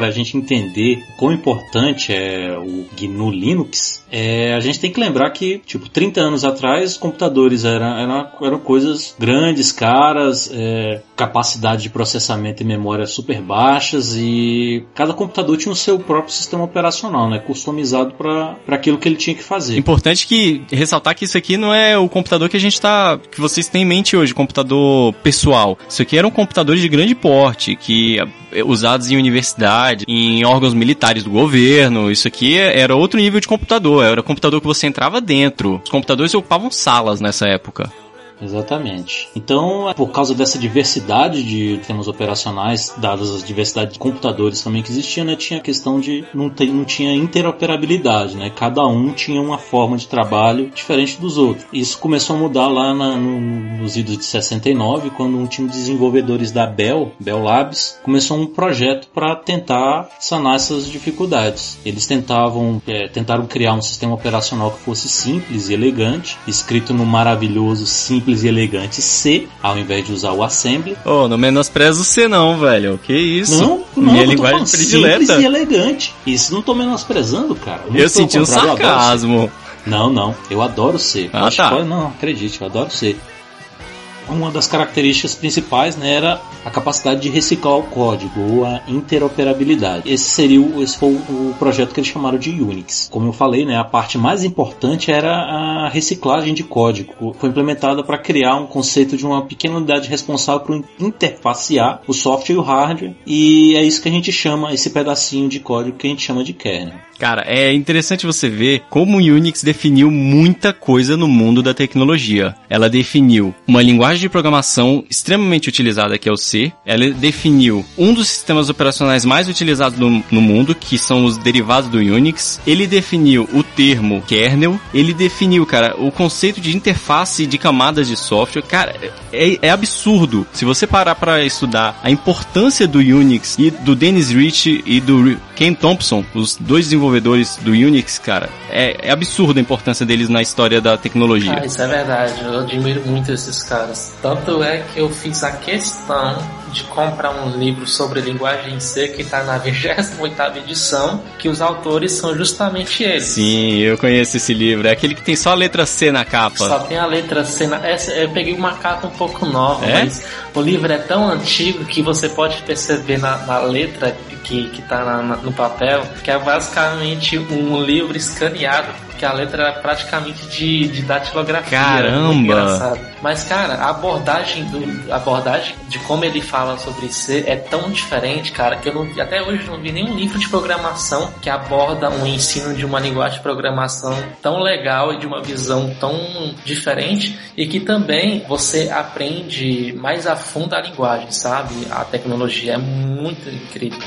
Para a gente entender quão importante é o GNU Linux, é, a gente tem que lembrar que, tipo, 30 anos atrás, computadores eram, eram, eram coisas grandes, caras, é, capacidade de processamento e memória super baixas e cada computador tinha o seu próprio sistema operacional, né, customizado para aquilo que ele tinha que fazer. Importante que ressaltar que isso aqui não é o computador que a gente tá, que vocês têm em mente hoje, computador pessoal. Isso aqui eram computadores de grande porte que é, usados em universidade, em órgãos militares do governo. Isso aqui era outro nível de computador, era computador que você entrava dentro. Os computadores ocupavam salas nessa época. Exatamente. Então, por causa dessa diversidade de temas operacionais, dadas as diversidade de computadores também que existia, né, tinha a questão de não, ter, não tinha interoperabilidade, né? Cada um tinha uma forma de trabalho diferente dos outros. Isso começou a mudar lá na, no, nos idos de 69, quando um time de desenvolvedores da Bell, Bell Labs, começou um projeto para tentar sanar essas dificuldades. Eles tentavam, é, tentaram criar um sistema operacional que fosse simples e elegante, escrito no maravilhoso simples simples e elegante C, ao invés de usar o assembly. Oh, não menospreza o C não, velho. Que isso? Não, não, Minha linguagem predileta. Simples e elegante. Isso não tô menosprezando, cara. Muito eu senti um sarcasmo. Não, não. Eu adoro C. Ah, tá. Não, acredite, eu adoro C uma das características principais né, era a capacidade de reciclar o código ou a interoperabilidade. Esse seria o, esse foi o projeto que eles chamaram de Unix. Como eu falei, né, a parte mais importante era a reciclagem de código. Foi implementada para criar um conceito de uma pequena unidade responsável por interfacear o software e o hardware. E é isso que a gente chama esse pedacinho de código que a gente chama de kernel. Cara, é interessante você ver como o Unix definiu muita coisa no mundo da tecnologia. Ela definiu uma linguagem de programação extremamente utilizada, que é o C. Ela definiu um dos sistemas operacionais mais utilizados no, no mundo, que são os derivados do Unix. Ele definiu o termo kernel. Ele definiu, cara, o conceito de interface de camadas de software. Cara, é, é absurdo. Se você parar para estudar a importância do Unix e do Dennis Rich e do Ken Thompson, os dois desenvolvedores desenvolvedores do Unix, cara, é, é absurda a importância deles na história da tecnologia. Ah, isso é verdade. Eu admiro muito esses caras. Tanto é que eu fiz a questão de comprar um livro sobre linguagem C que está na 28ª edição, que os autores são justamente eles. Sim, eu conheço esse livro. É aquele que tem só a letra C na capa. Só tem a letra C na... Essa, eu peguei uma capa um pouco nova, É? mas o livro é tão antigo que você pode perceber na, na letra que, que tá na- no papel que é basicamente um livro escaneado, que a letra era praticamente de, de datilografia. Caramba! Muito engraçado. Mas, cara, a abordagem, do, a abordagem de como ele fala sobre C é tão diferente, cara, que eu não, até hoje não vi nenhum livro de programação que aborda um ensino de uma linguagem de programação tão legal e de uma visão tão diferente e que também você aprende mais a fundo a linguagem, sabe? A tecnologia é muito incrível.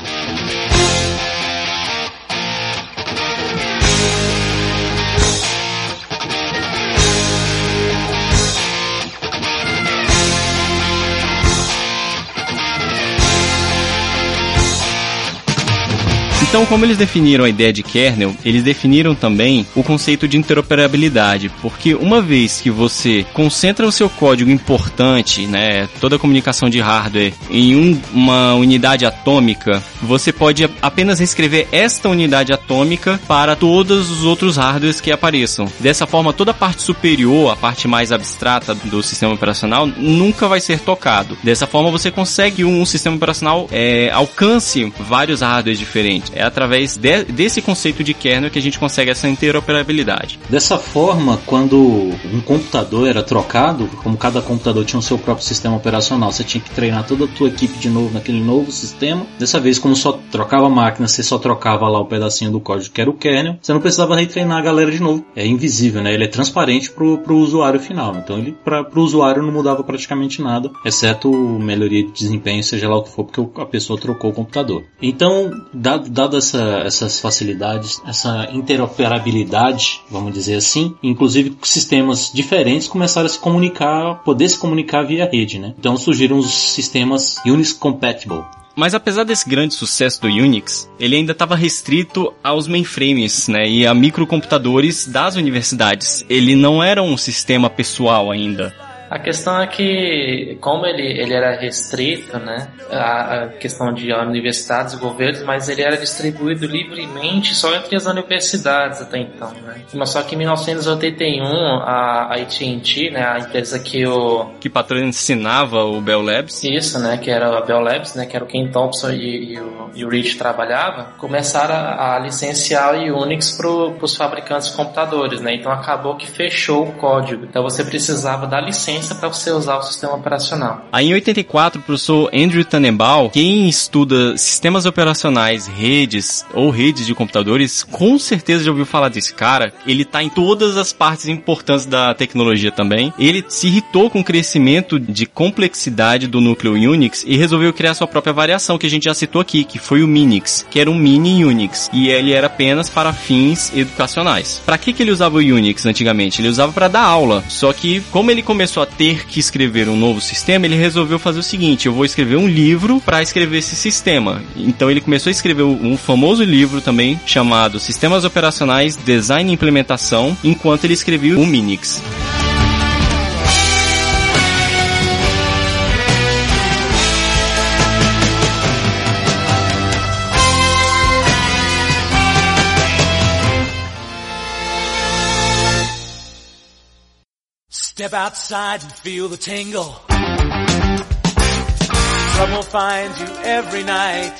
Então, como eles definiram a ideia de kernel, eles definiram também o conceito de interoperabilidade, porque uma vez que você concentra o seu código importante, né, toda a comunicação de hardware em um- uma unidade atômica, você pode apenas reescrever esta unidade atômica para todos os outros hardwares que apareçam. Dessa forma, toda a parte superior, a parte mais abstrata do sistema operacional, nunca vai ser tocado. Dessa forma, você consegue um sistema operacional é, alcance vários hardwares diferentes. É através de- desse conceito de kernel que a gente consegue essa interoperabilidade. Dessa forma, quando um computador era trocado, como cada computador tinha o seu próprio sistema operacional, você tinha que treinar toda a tua equipe de novo naquele novo sistema. Dessa vez, como só trocava a máquina, você só trocava lá o pedacinho do código que era o kernel, você não precisava retreinar a galera de novo. É invisível, né? Ele é transparente pro, pro usuário final. Então, ele para pro usuário não mudava praticamente nada, exceto melhoria de desempenho, seja lá o que for, porque o- a pessoa trocou o computador. Então, dado, dado essa- essas facilidades, essa interoperabilidade, vamos dizer assim, inclusive sistemas diferentes começaram a se comunicar, poder se comunicar via rede, né? Então surgiram os sistemas Unix Compatible. Mas apesar desse grande sucesso do Unix, ele ainda estava restrito aos mainframes, né, e a microcomputadores das universidades. Ele não era um sistema pessoal ainda. A questão é que, como ele, ele era restrito, né, a, a questão de universidades e governos, mas ele era distribuído livremente só entre as universidades até então, né. Mas só que em 1981, a, a AT&T, né, a empresa que o... Que patrocinava o Bell Labs. Isso, né, que era a Bell Labs, né, que era o Ken Thompson e, e o, e o Rich trabalhava, começaram a, a licenciar o Unix para os fabricantes de computadores, né, então acabou que fechou o código. Então você precisava da licença para você usar o sistema operacional. Aí em 84, o professor Andrew Tannenbaum, quem estuda sistemas operacionais, redes ou redes de computadores, com certeza já ouviu falar desse cara. Ele tá em todas as partes importantes da tecnologia também. Ele se irritou com o crescimento de complexidade do núcleo Unix e resolveu criar sua própria variação que a gente já citou aqui, que foi o Minix, que era um mini Unix e ele era apenas para fins educacionais. Para que que ele usava o Unix antigamente? Ele usava para dar aula. Só que como ele começou a ter que escrever um novo sistema, ele resolveu fazer o seguinte: eu vou escrever um livro para escrever esse sistema. Então ele começou a escrever um famoso livro também chamado Sistemas Operacionais, Design e Implementação, enquanto ele escrevia o Minix. Step outside and feel the tingle. Trouble finds you every night.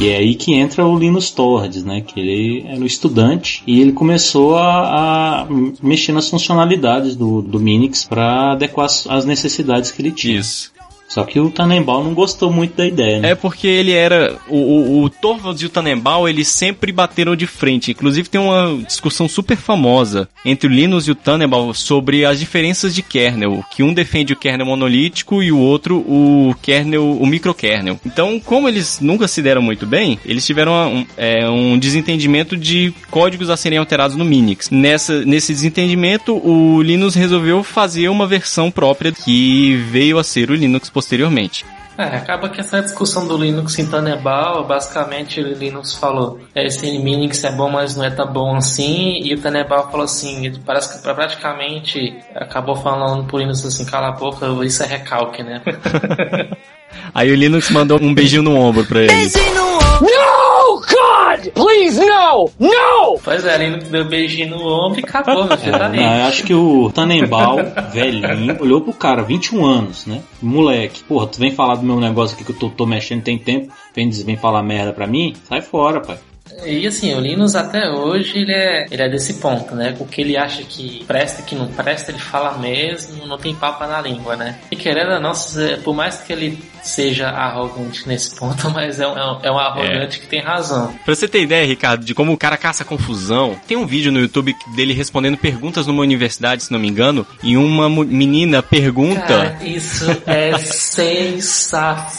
E é aí que entra o Linus Torvalds, né? Que ele era um estudante e ele começou a, a mexer nas funcionalidades do, do Minix para adequar as- as necessidades que ele tinha. Isso. Só que o Tannenbaum não gostou muito da ideia, né? É porque ele era. O, o, o Torvalds e o Tannenbaum, eles sempre bateram de frente. Inclusive tem uma discussão super famosa entre o Linus e o Tannenbaum sobre as diferenças de kernel. Que um defende o kernel monolítico e o outro o kernel, o microkernel. Então, como eles nunca se deram muito bem, eles tiveram um, é, um desentendimento de códigos a serem alterados no Minix. Nessa, nesse desentendimento, o Linus resolveu fazer uma versão própria que veio a ser o Linux posteriormente. É, acaba que essa discussão do Linux em Tenebral, basicamente o Linux falou, é, esse Minix é bom, mas não é tão bom assim, e o Tenebral falou assim, ele parece que praticamente acabou falando pro Linux assim, cala a boca, isso é recalque, né? Aí o Linux mandou um beijinho no ombro pra ele. No, Please, no! No! Pois é, Linux deu beijinho no ombro e acabou, meu filho, tá Não, eu aí. acho que o Tannenbaum, velhinho, olhou pro cara, 21 anos, né? Moleque, porra, tu vem falar do meu negócio aqui que eu tô, tô mexendo tem tempo, vem, dizer- vem falar merda pra mim? Sai fora, pai. E assim, o Linux até hoje ele é, ele é desse ponto, né? O que ele acha que presta e que não presta, ele fala mesmo, não tem papo na língua, né? E querendo ou não, por mais que ele seja arrogante nesse ponto, mas é um, é um, é um arrogante que tem razão. Pra você ter ideia, Ricardo, de como o cara caça confusão, tem um vídeo no YouTube dele respondendo perguntas numa universidade, se não me engano, e uma menina pergunta. Cara, isso é sensacional.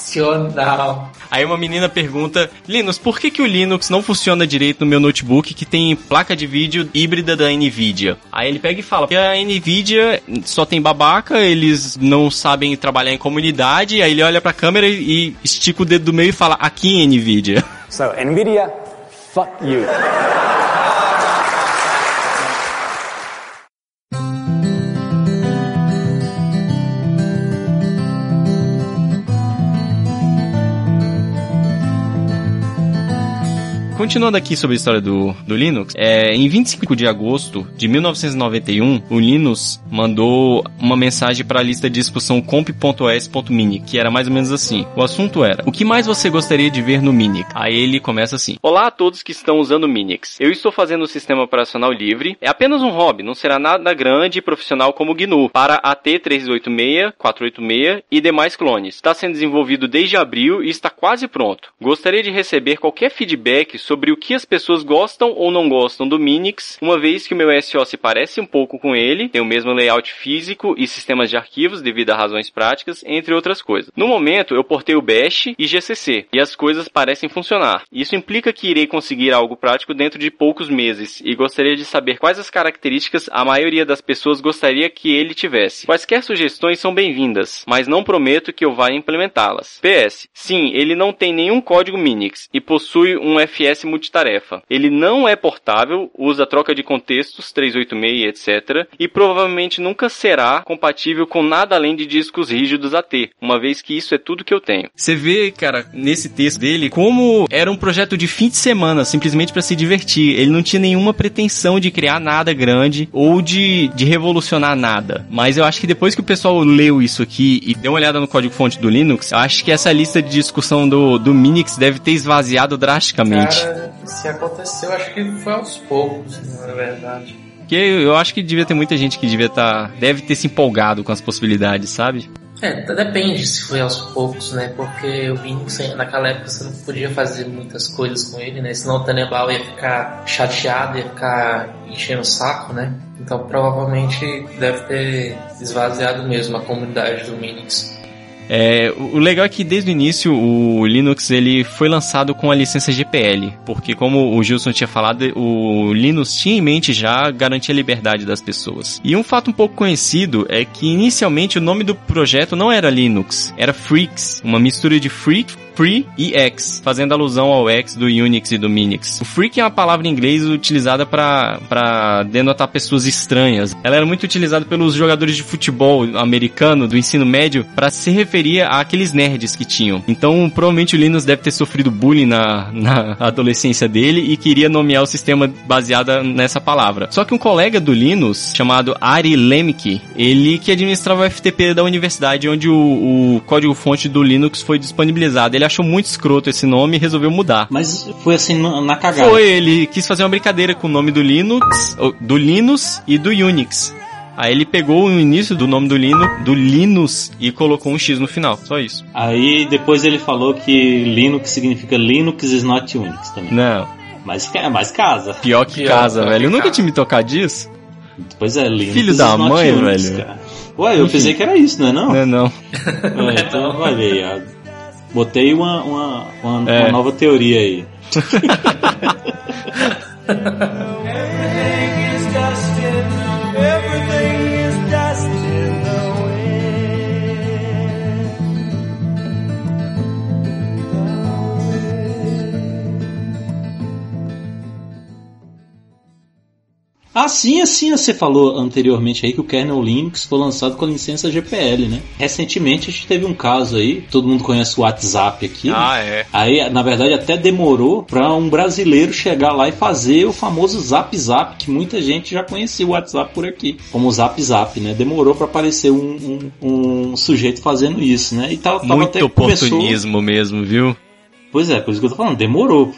Aí uma menina pergunta, Linus, por que, que o Linux não funciona direito no meu notebook que tem placa de vídeo híbrida da Nvidia? Aí ele pega e fala, que a Nvidia só tem babaca, eles não sabem trabalhar em comunidade, aí ele olha pra câmera e estica o dedo do meio e fala, aqui Nvidia. So, NVIDIA, fuck you. Continuando aqui sobre a história do, do Linux, é, em 25 de agosto de 1991, o Linus mandou uma mensagem para a lista de discussão comp.os.mini, que era mais ou menos assim. O assunto era: O que mais você gostaria de ver no Minix? Aí ele começa assim: Olá a todos que estão usando o Minix. Eu estou fazendo o sistema operacional livre. É apenas um hobby, não será nada grande e profissional como o GNU para AT386, 486 e demais clones. Está sendo desenvolvido desde abril e está quase pronto. Gostaria de receber qualquer feedback sobre o que as pessoas gostam ou não gostam do Minix, uma vez que o meu SO se parece um pouco com ele, tem o mesmo layout físico e sistemas de arquivos devido a razões práticas, entre outras coisas. No momento, eu portei o Bash e GCC, e as coisas parecem funcionar. Isso implica que irei conseguir algo prático dentro de poucos meses, e gostaria de saber quais as características a maioria das pessoas gostaria que ele tivesse. Quaisquer sugestões são bem-vindas, mas não prometo que eu vá implementá-las. PS. Sim, ele não tem nenhum código Minix e possui um FS multitarefa. Ele não é portável, usa troca de contextos 386 etc. e provavelmente nunca será compatível com nada além de discos rígidos AT, uma vez que isso é tudo que eu tenho. Você vê, cara, nesse texto dele, como era um projeto de fim de semana, simplesmente para se divertir. Ele não tinha nenhuma pretensão de criar nada grande ou de, de revolucionar nada. Mas eu acho que depois que o pessoal leu isso aqui e deu uma olhada no código-fonte do Linux, eu acho que essa lista de discussão do, do Minix deve ter esvaziado drasticamente. Cara, se aconteceu, acho que foi aos poucos, na verdade. Porque eu acho que devia ter muita gente que devia estar. deve ter se empolgado com as possibilidades, sabe? É, depende se foi aos poucos, né? Porque o Linux, naquela época, você não podia fazer muitas coisas com ele, né? Senão o Tenebal ia ficar chateado, ia ficar enchendo o saco, né? Então provavelmente deve ter esvaziado mesmo a comunidade do Linux. É, o legal é que desde o início o Linux ele foi lançado com a licença GPL, porque como o Gilson tinha falado, o Linux tinha em mente já garantir a liberdade das pessoas. E um fato um pouco conhecido é que inicialmente o nome do projeto não era Linux, era Freaks, uma mistura de Freak Free e X, fazendo alusão ao X do Unix e do Minix. O freak é uma palavra em inglês utilizada para denotar pessoas estranhas. Ela era muito utilizada pelos jogadores de futebol americano do ensino médio para se referir àqueles nerds que tinham. Então, provavelmente o Linus deve ter sofrido bullying na, na adolescência dele e queria nomear o sistema baseado nessa palavra. Só que um colega do Linus, chamado Ari Lemke, ele que administrava o FTP da universidade onde o, o código-fonte do Linux foi disponibilizado. Ele achou muito escroto esse nome e resolveu mudar. Mas foi assim na cagada. Foi, ele quis fazer uma brincadeira com o nome do Linux, do Linux e do Unix. Aí ele pegou o início do nome do Linux, do Linux e colocou um X no final, só isso. Aí depois ele falou que Linux significa Linux is not Unix também. Não, Mas, mas casa. pior que Pior, casa, pior velho. que Eu nunca tinha me tocado disso. Pois é, Linux Filho da mãe, Unix, velho. cara. Ué, eu pensei que era isso, não é não? Não é não. Ué, então olha aí, ó. Botei uma, uma, uma, É. uma nova teoria aí. Ah, sim, assim, você falou anteriormente aí que o kernel Linux foi lançado com a licença GPL, né? Recentemente a gente teve um caso aí, todo mundo conhece o WhatsApp aqui. Né? Ah, é. Aí, na verdade, até demorou para um brasileiro chegar lá e fazer o famoso Zap Zap, que muita gente já conhecia o WhatsApp por aqui, como Zap Zap, né? Demorou para aparecer um, um, um, sujeito fazendo isso, né? E tava, tava Muito oportunismo começou... mesmo, viu? Pois é, por isso que eu tô falando, demorou,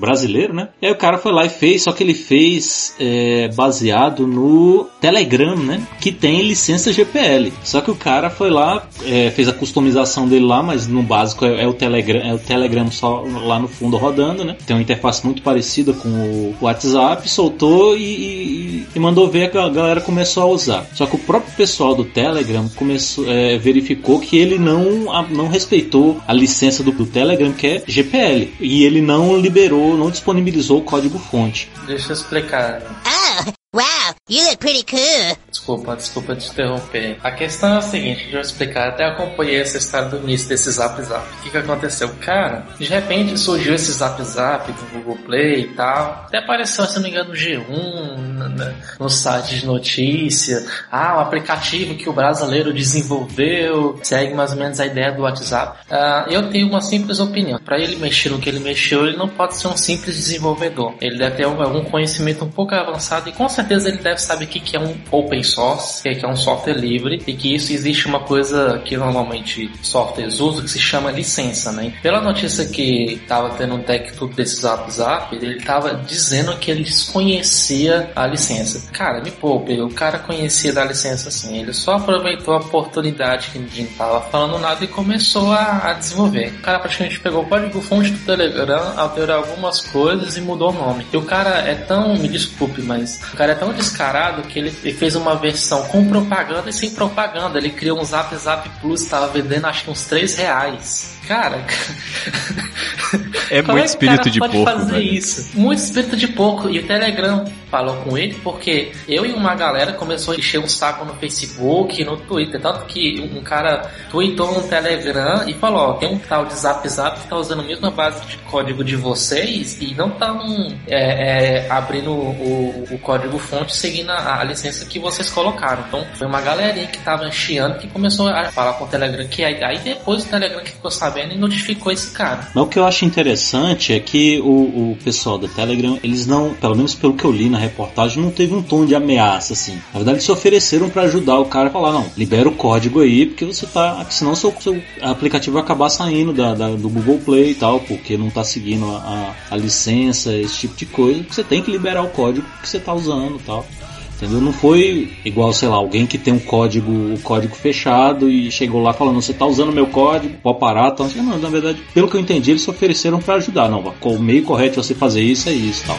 brasileiro, né? E aí o cara foi lá e fez, só que ele fez é, baseado no Telegram, né? Que tem licença GPL. Só que o cara foi lá, é, fez a customização dele lá, mas no básico é, é, o Telegram, é o Telegram só lá no fundo rodando, né? Tem uma interface muito parecida com o WhatsApp, soltou e, e, e mandou ver que a galera começou a usar. Só que o próprio pessoal do Telegram começou, é, verificou que ele não, a, não respeitou a licença do, do Telegram, que é GPL. E ele não liberou, não disponibilizou o código fonte. Deixa eu explicar. Oh, wow, you look pretty cool. Desculpa, desculpa te interromper. A questão é a seguinte, deixa eu explicar. Até acompanhei essa história do início desse Zap Zap. O que, que aconteceu? Cara, de repente surgiu esse Zap Zap do Google Play e tal. Até apareceu, se não me engano, no G1, no, site de notícia. Ah, o aplicativo que o brasileiro desenvolveu segue mais ou menos a ideia do WhatsApp. Ah, eu tenho uma simples opinião. Para ele mexer no que ele mexeu, ele não pode ser um simples desenvolvedor. Ele deve ter algum conhecimento um pouco avançado e com certeza ele deve saber que, que é um open source, que é um software livre, e que isso existe uma coisa que normalmente softwares usam que se chama licença, né? Pela notícia que estava tendo um tech tudo desse Zap Zap, ele estava dizendo que ele desconhecia a licença. Cara, me poupe, o cara conhecia da licença assim, ele só aproveitou a oportunidade que ninguém estava falando nada e começou a, a, desenvolver. O cara praticamente pegou o código fonte do Telegram, alterou algumas coisas e mudou o nome. E o cara é tão, me desculpe, mas o cara é tão descarado que ele, ele fez uma versão com propaganda e sem propaganda. Ele criou um Zap Zap Plus, estava vendendo acho que uns 3 reais. Cara, é muito é espírito de pode porco. fazer velho. isso? Muito espírito de porco. E o Telegram falou com ele porque eu e uma galera começou a encher um saco no Facebook, no Twitter. Tanto que um cara tweetou no Telegram e falou: ó, tem um tal de Zap Zap que tá usando a mesma base de código de vocês e não tá é, é, abrindo o, o, código fonte seguindo a, a, licença que vocês colocaram. Então foi uma galerinha que tava chiando que começou a falar com o Telegram que aí, aí depois o Telegram que ficou sabendo e notificou esse cara. Mas o que eu acho interessante é que o, o pessoal do Telegram, eles não, pelo menos pelo que eu li na reportagem, não teve um tom de ameaça assim. Na verdade, eles se ofereceram para ajudar o cara a falar: não, libera o código aí, porque você tá. Senão seu, seu aplicativo vai acabar saindo da, da, do Google Play e tal, porque não tá seguindo a, a, a licença, esse tipo de coisa. Você tem que liberar o código que você tá usando e tal. Entendeu? Não foi igual, sei lá, alguém que tem um código, o código fechado e chegou lá falando, você tá usando meu código, pode parar, tal. Não, na verdade, pelo que eu entendi, eles se ofereceram para ajudar. Não, o meio correto de você fazer isso é isso, tal.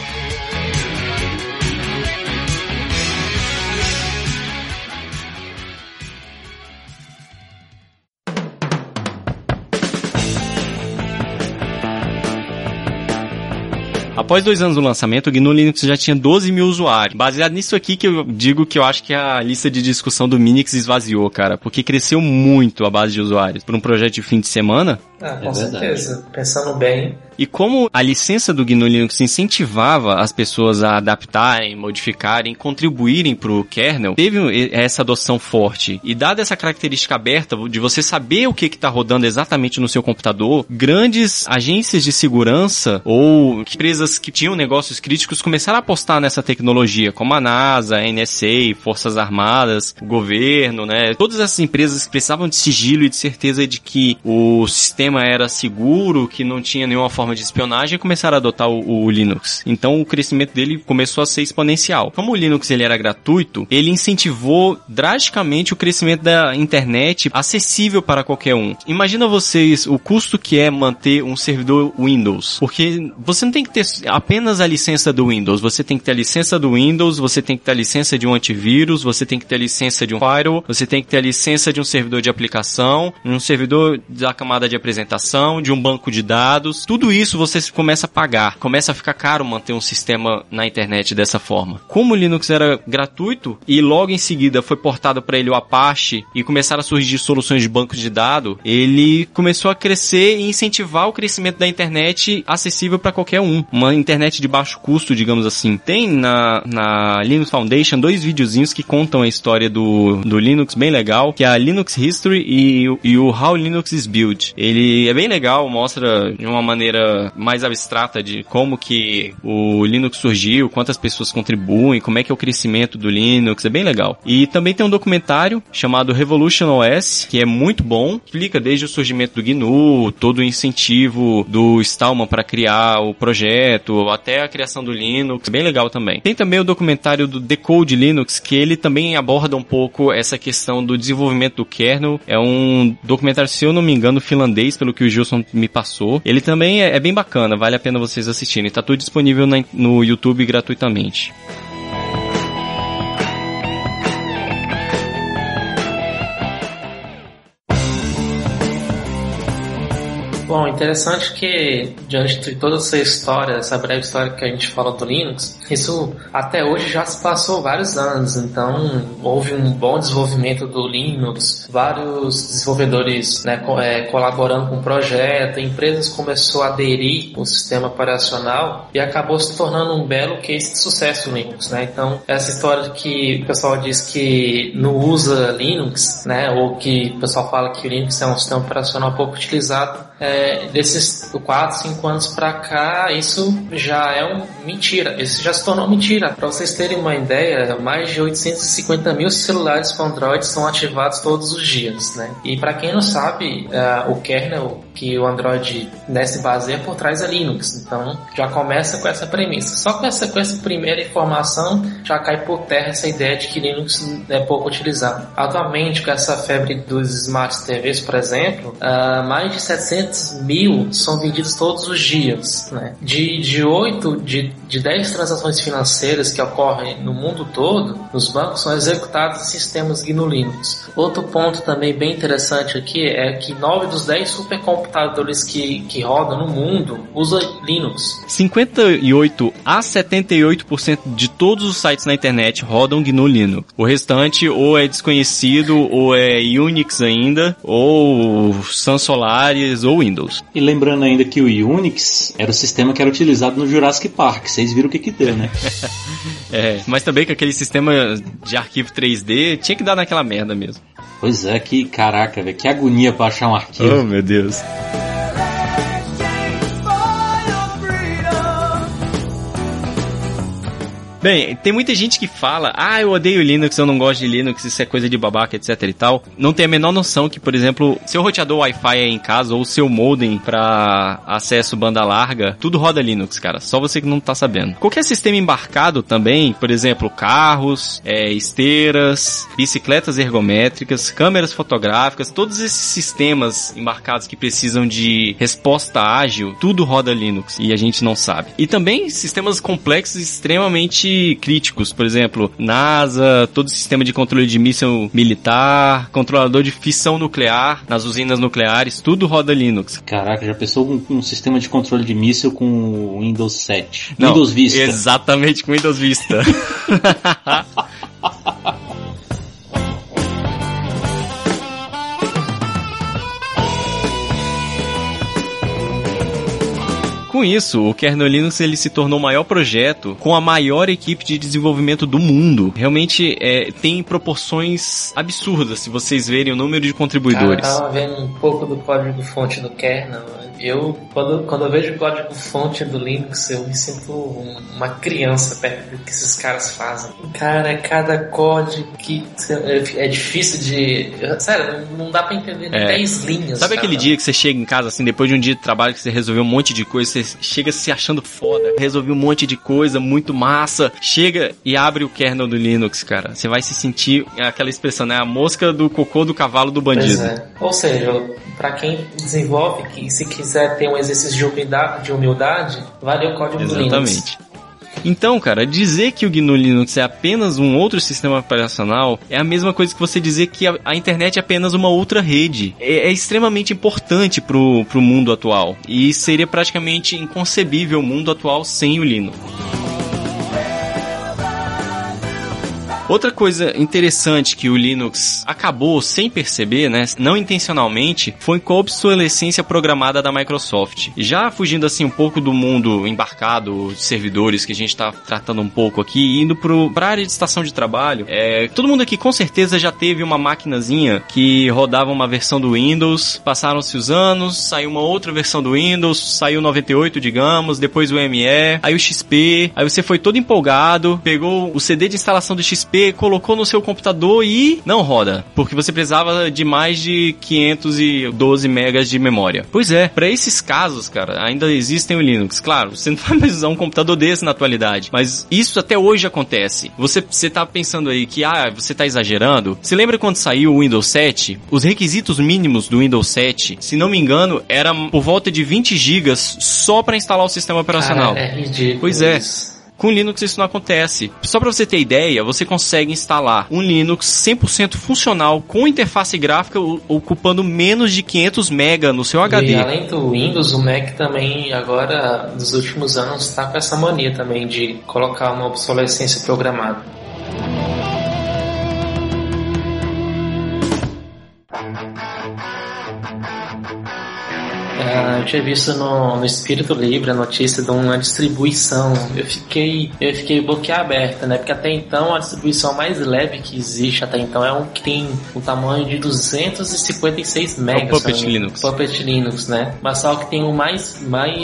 Após dois anos do lançamento, o GNU Linux já tinha 12 mil usuários. Baseado nisso aqui que eu digo que eu acho que a lista de discussão do Minix esvaziou, cara, porque cresceu muito a base de usuários. Por um projeto de fim de semana, ah, com é certeza. Pensando bem. E como a licença do GNU Linux incentivava as pessoas a adaptarem, modificarem, contribuírem para o kernel, teve essa adoção forte. E dada essa característica aberta de você saber o que está rodando exatamente no seu computador, grandes agências de segurança ou empresas que tinham negócios críticos começaram a apostar nessa tecnologia, como a NASA, a NSA, Forças Armadas, o governo, né? Todas essas empresas precisavam de sigilo e de certeza de que o sistema era seguro, que não tinha nenhuma forma de espionagem, começaram a adotar o, o, Linux. Então o crescimento dele começou a ser exponencial. Como o Linux ele era gratuito, ele incentivou drasticamente o crescimento da internet acessível para qualquer um. Imagina vocês o custo que é manter um servidor Windows, porque você não tem que ter apenas a licença do Windows, você tem que ter a licença do Windows, você tem que ter a licença de um antivírus, você tem que ter a licença de um firewall, você tem que ter a licença de um servidor de aplicação, um servidor da camada de apresentação apresentação, de um banco de dados. Tudo isso você começa a pagar. Começa a ficar caro manter um sistema na internet dessa forma. Como o Linux era gratuito e logo em seguida foi portado para ele o Apache e começaram a surgir soluções de banco de dados, ele começou a crescer e incentivar o crescimento da internet acessível para qualquer um. Uma, uma internet de baixo custo, digamos assim. Tem na, na Linux Foundation dois videozinhos que contam a história do, do Linux bem legal, que é a Linux History e, e o How Linux is Built. Ele é bem legal, mostra de uma maneira mais abstrata de como que o Linux surgiu, quantas pessoas contribuem, como é que é o crescimento do Linux, é bem legal. E também tem um documentário chamado Revolution OS, que é muito bom, explica desde o surgimento do GNU, todo o incentivo do Stallman para criar o projeto, até a criação do Linux, bem legal também. Tem também o documentário do Decode Linux, que ele também aborda um pouco essa questão do desenvolvimento do kernel. É um documentário, se eu não me engano, finlandês, pelo que o Gilson me passou. Ele também é, é bem bacana, vale a pena vocês assistirem. Tá tudo disponível no YouTube gratuitamente. Bom, interessante que diante de toda essa história, essa breve história que a gente fala do Linux, isso até hoje já se passou vários anos, então houve um bom desenvolvimento do Linux, vários desenvolvedores né, é, colaborando com o projeto, empresas começou a aderir ao sistema operacional e acabou se tornando um belo case de sucesso o Linux, né? Então essa história que o pessoal diz que não usa Linux, né, ou que o pessoal fala que o Linux é um sistema operacional pouco utilizado, é, desses 4, 5 anos para cá, isso já é um mentira. Isso já se tornou mentira. Para vocês terem uma ideia, mais de 850 mil celulares com Android são ativados todos os dias, né? E para quem não sabe, uh, o kernel que o Android né, se baseia por trás é Linux. Então já começa com essa premissa. Só com essa, com essa primeira informação já cai por terra essa ideia de que Linux é pouco utilizado. Atualmente, com essa febre dos smart TVs, por exemplo, uh, mais de 700 mil são vendidos todos os dias. Né? De, de 8, de, de 10 transações financeiras que ocorrem no mundo todo, os bancos são executados em sistemas GNU Linux. Outro ponto também bem interessante aqui é que 9 dos 10 supercomputadores que, que rodam no mundo usam Linux. 58 a 78% de todos os sites na internet rodam GNU Linux. O restante ou é desconhecido, ou é Unix ainda, ou Sun Solaris, ou Windows. E lembrando ainda que o Unix era o sistema que era utilizado no Jurassic Park, vocês viram o que que deu, né? é, mas também que aquele sistema de arquivo 3D tinha que dar naquela merda mesmo. Pois é, que caraca, velho, que agonia achar um arquivo. Oh, meu Deus. Bem, tem muita gente que fala, ah, eu odeio Linux, eu não gosto de Linux, isso é coisa de babaca, etc e tal. Não tem a menor noção que, por exemplo, seu roteador Wi-Fi é em casa ou seu modem para acesso banda larga, tudo roda Linux, cara. Só você que não tá sabendo. Qualquer sistema embarcado também, por exemplo, carros, é, esteiras, bicicletas ergométricas, câmeras fotográficas, todos esses sistemas embarcados que precisam de resposta ágil, tudo roda Linux e a gente não sabe. E também sistemas complexos extremamente críticos, por exemplo, NASA, todo o sistema de controle de míssil militar, controlador de fissão nuclear nas usinas nucleares, tudo roda Linux. Caraca, já pensou um, um sistema de controle de míssil com Windows 7? Não, Windows Vista. Exatamente, com Windows Vista. Com isso, o kernel Linux ele se tornou o maior projeto com a maior equipe de desenvolvimento do mundo. Realmente é, tem proporções absurdas se vocês verem o número de contribuidores. Eu tava vendo um pouco do código fonte do kernel. Eu, quando, quando eu vejo o código fonte do Linux, eu me sinto uma criança perto do que esses caras fazem. Cara, cada código que é difícil de. Sério, não dá pra entender É. 10 linhas. Sabe cara. aquele dia que você chega em casa, assim, depois de um dia de trabalho que você resolveu um monte de coisa, você chega se achando foda, resolveu um monte de coisa, muito massa, chega e abre o kernel do Linux, cara. Você vai se sentir aquela expressão, né? A mosca do cocô do cavalo do Pois bandido. é. Ou seja, pra quem desenvolve, que se quiser ter um exercício de humildade, de humildade vai ler o código do Linux. Exatamente. Então, cara, dizer que o GNU Linux é apenas um outro sistema operacional é a mesma coisa que você dizer que a, a internet é apenas uma outra rede. É, é extremamente importante pro, pro mundo atual. E seria praticamente inconcebível o mundo atual sem o Linux. Outra coisa interessante que o Linux acabou sem perceber, né, não intencionalmente, foi com a obsolescência programada da Microsoft. Já fugindo assim um pouco do mundo embarcado de servidores que a gente está tratando um pouco aqui, indo para a área de estação de trabalho, é, todo mundo aqui com certeza já teve uma maquinazinha que rodava uma versão do Windows, passaram-se os anos, saiu uma outra versão do Windows, saiu 98, digamos, depois o ME, aí o XP, aí você foi todo empolgado, pegou o CD de instalação do XP, colocou no seu computador e não roda, porque você precisava de mais de 512 megas de memória. Pois é, para esses casos, cara, ainda existem o Linux. Claro, você não vai mais usar um computador desse na atualidade, mas isso até hoje acontece. Você, você tá pensando aí que, ah, você tá exagerando? Você lembra quando saiu o Windows 7? Os requisitos mínimos do Windows 7, se não me engano, era por volta de 20 gigas só para instalar o sistema operacional. Cara, é ridículo. Pois é. isso. Com Linux isso não acontece. Só para você ter ideia, você consegue instalar um Linux 100% funcional com interface gráfica ocupando menos de 500 MB no seu E HD. além do Windows, o Mac também agora, nos últimos anos, está com essa mania também de colocar uma obsolescência programada. Ah, eu tinha visto no, no Espírito Livre a notícia de uma distribuição. Eu fiquei, eu fiquei boquiaberta, né? Porque até então a distribuição mais leve que existe até então é um que tem um tamanho de 256 megas. Puppet se eu não me- Linux. Puppet Linux, né? Mas só que tem um mais, mais,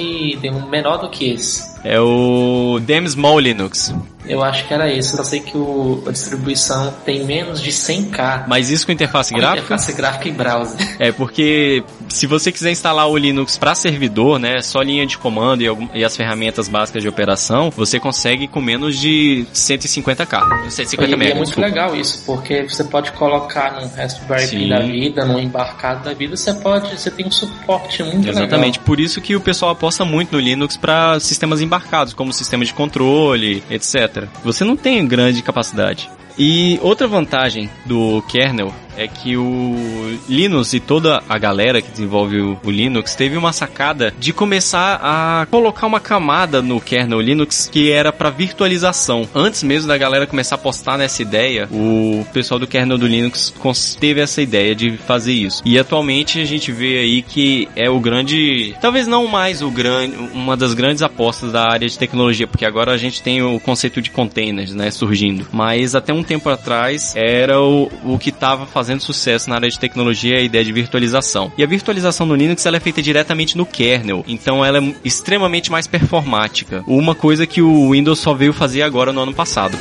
tem um menor do que esse. É o Damn Small Linux. Eu acho que era esse. Eu sei que o, a distribuição tem menos de 100k. Mas isso com interface Com gráfica? Interface gráfica e browser. É, porque se você quiser instalar o Linux para servidor, né, só linha de comando e, e as ferramentas básicas de operação, você consegue com menos de 150k, 150 E, é muito desculpa. legal isso, porque você pode colocar num Raspberry Pi da vida, num embarcado da vida, você pode, você tem um suporte muito Exatamente, legal. por isso que o pessoal aposta muito no Linux para sistemas embarcados, como sistema de controle, etc. Você não tem grande capacidade. E outra vantagem do kernel é que o Linux e toda a galera que desenvolve o, o Linux teve uma sacada de começar a colocar uma camada no kernel Linux que era para virtualização. Antes mesmo da galera começar a postar nessa ideia, o pessoal do kernel do Linux teve essa ideia de fazer isso. E atualmente a gente vê aí que é o grande, talvez não mais o grande, uma das grandes apostas da área de tecnologia, porque agora a gente tem o conceito de containers, né, surgindo. Mas até um tempo atrás era o, o que estava fazendo sucesso na área de tecnologia, a ideia de virtualização. E a virtualização no Linux ela é feita diretamente no kernel, então ela é extremamente mais performática. Uma coisa que o Windows só veio fazer agora no ano passado.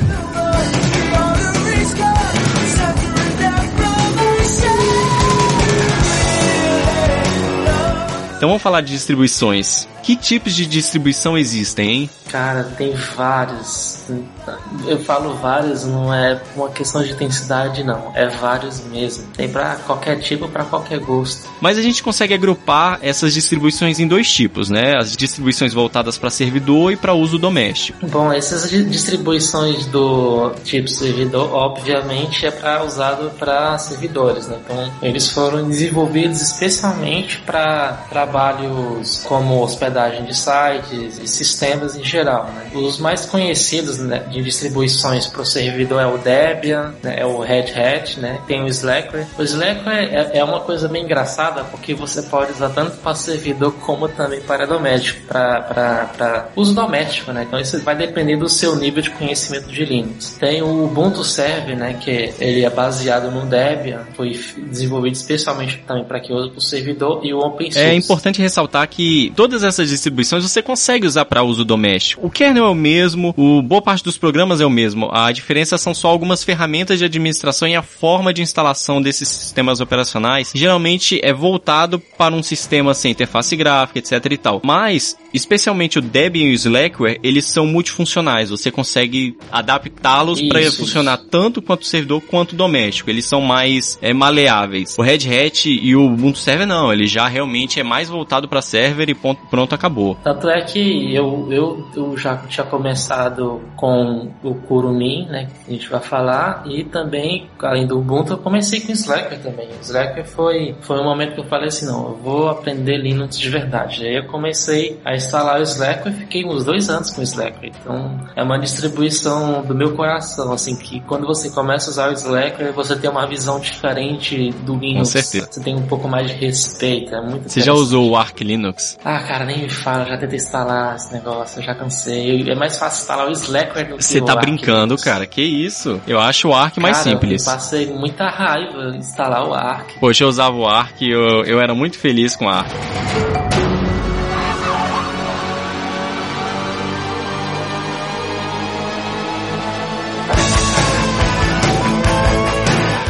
Então vamos falar de distribuições. Que tipos de distribuição existem, hein? Cara, tem vários. Eu falo vários, não é uma questão de intensidade, não. É vários mesmo. Tem pra qualquer tipo, pra qualquer gosto. Mas a gente consegue agrupar essas distribuições em dois tipos, né? As distribuições voltadas para servidor e para uso doméstico. Bom, essas di- distribuições do tipo servidor, obviamente, é para usado para servidores, né? Então, eles foram desenvolvidos especialmente para trabalhos como hospedagem de sites e sistemas em geral. Né? Os mais conhecidos né, de distribuições para o servidor é o Debian, né, é o Red Hat, né? Tem o Slackware. O Slackware é, é uma coisa bem engraçada porque você pode usar tanto para servidor como também para doméstico, para uso doméstico, né? Então isso vai depender do seu nível de conhecimento de Linux. Tem o Ubuntu Server, né? Que ele é baseado no Debian, foi desenvolvido especialmente também para que use o servidor e o Open Source. É importante ressaltar que todas essas distribuições você consegue usar para uso doméstico. O kernel é o mesmo, o boa parte dos programas é o mesmo. A diferença são só algumas ferramentas de administração e a forma de instalação desses sistemas operacionais. Geralmente é voltado para um sistema sem interface gráfica, etc e tal. Mas, especialmente o Debian e o Slackware, eles são multifuncionais. Você consegue adaptá-los para funcionar tanto quanto servidor quanto doméstico. Eles são mais é, maleáveis. O Red Hat e o Ubuntu Server não, ele já realmente é mais mais voltado para server e ponto, pronto, acabou. Tanto é que eu, eu, eu já tinha começado com o Kurumin, né, que a gente vai falar, e também, além do Ubuntu, eu comecei com o Slacker também. O Slacker foi, foi um momento que eu falei assim, não, eu vou aprender Linux de verdade. Aí eu comecei a instalar o Slacker e fiquei uns dois anos com o Slacker. Então, é uma distribuição do meu coração, assim, que quando você começa a usar o Slacker, você tem uma visão diferente do Linux. Com certeza. Você tem um pouco mais de respeito, é muito Você já usou o Arch Linux? Ah, cara, nem me fala, já tentei instalar esse negócio, eu já cansei. É mais fácil instalar o Slacker do que Você tá Arch brincando, Linux. cara. Que isso? Eu acho o Arch mais Cara, simples. Eu passei muita raiva em instalar o Arc. Poxa, eu usava o Arch e eu, eu era muito feliz com o Arch.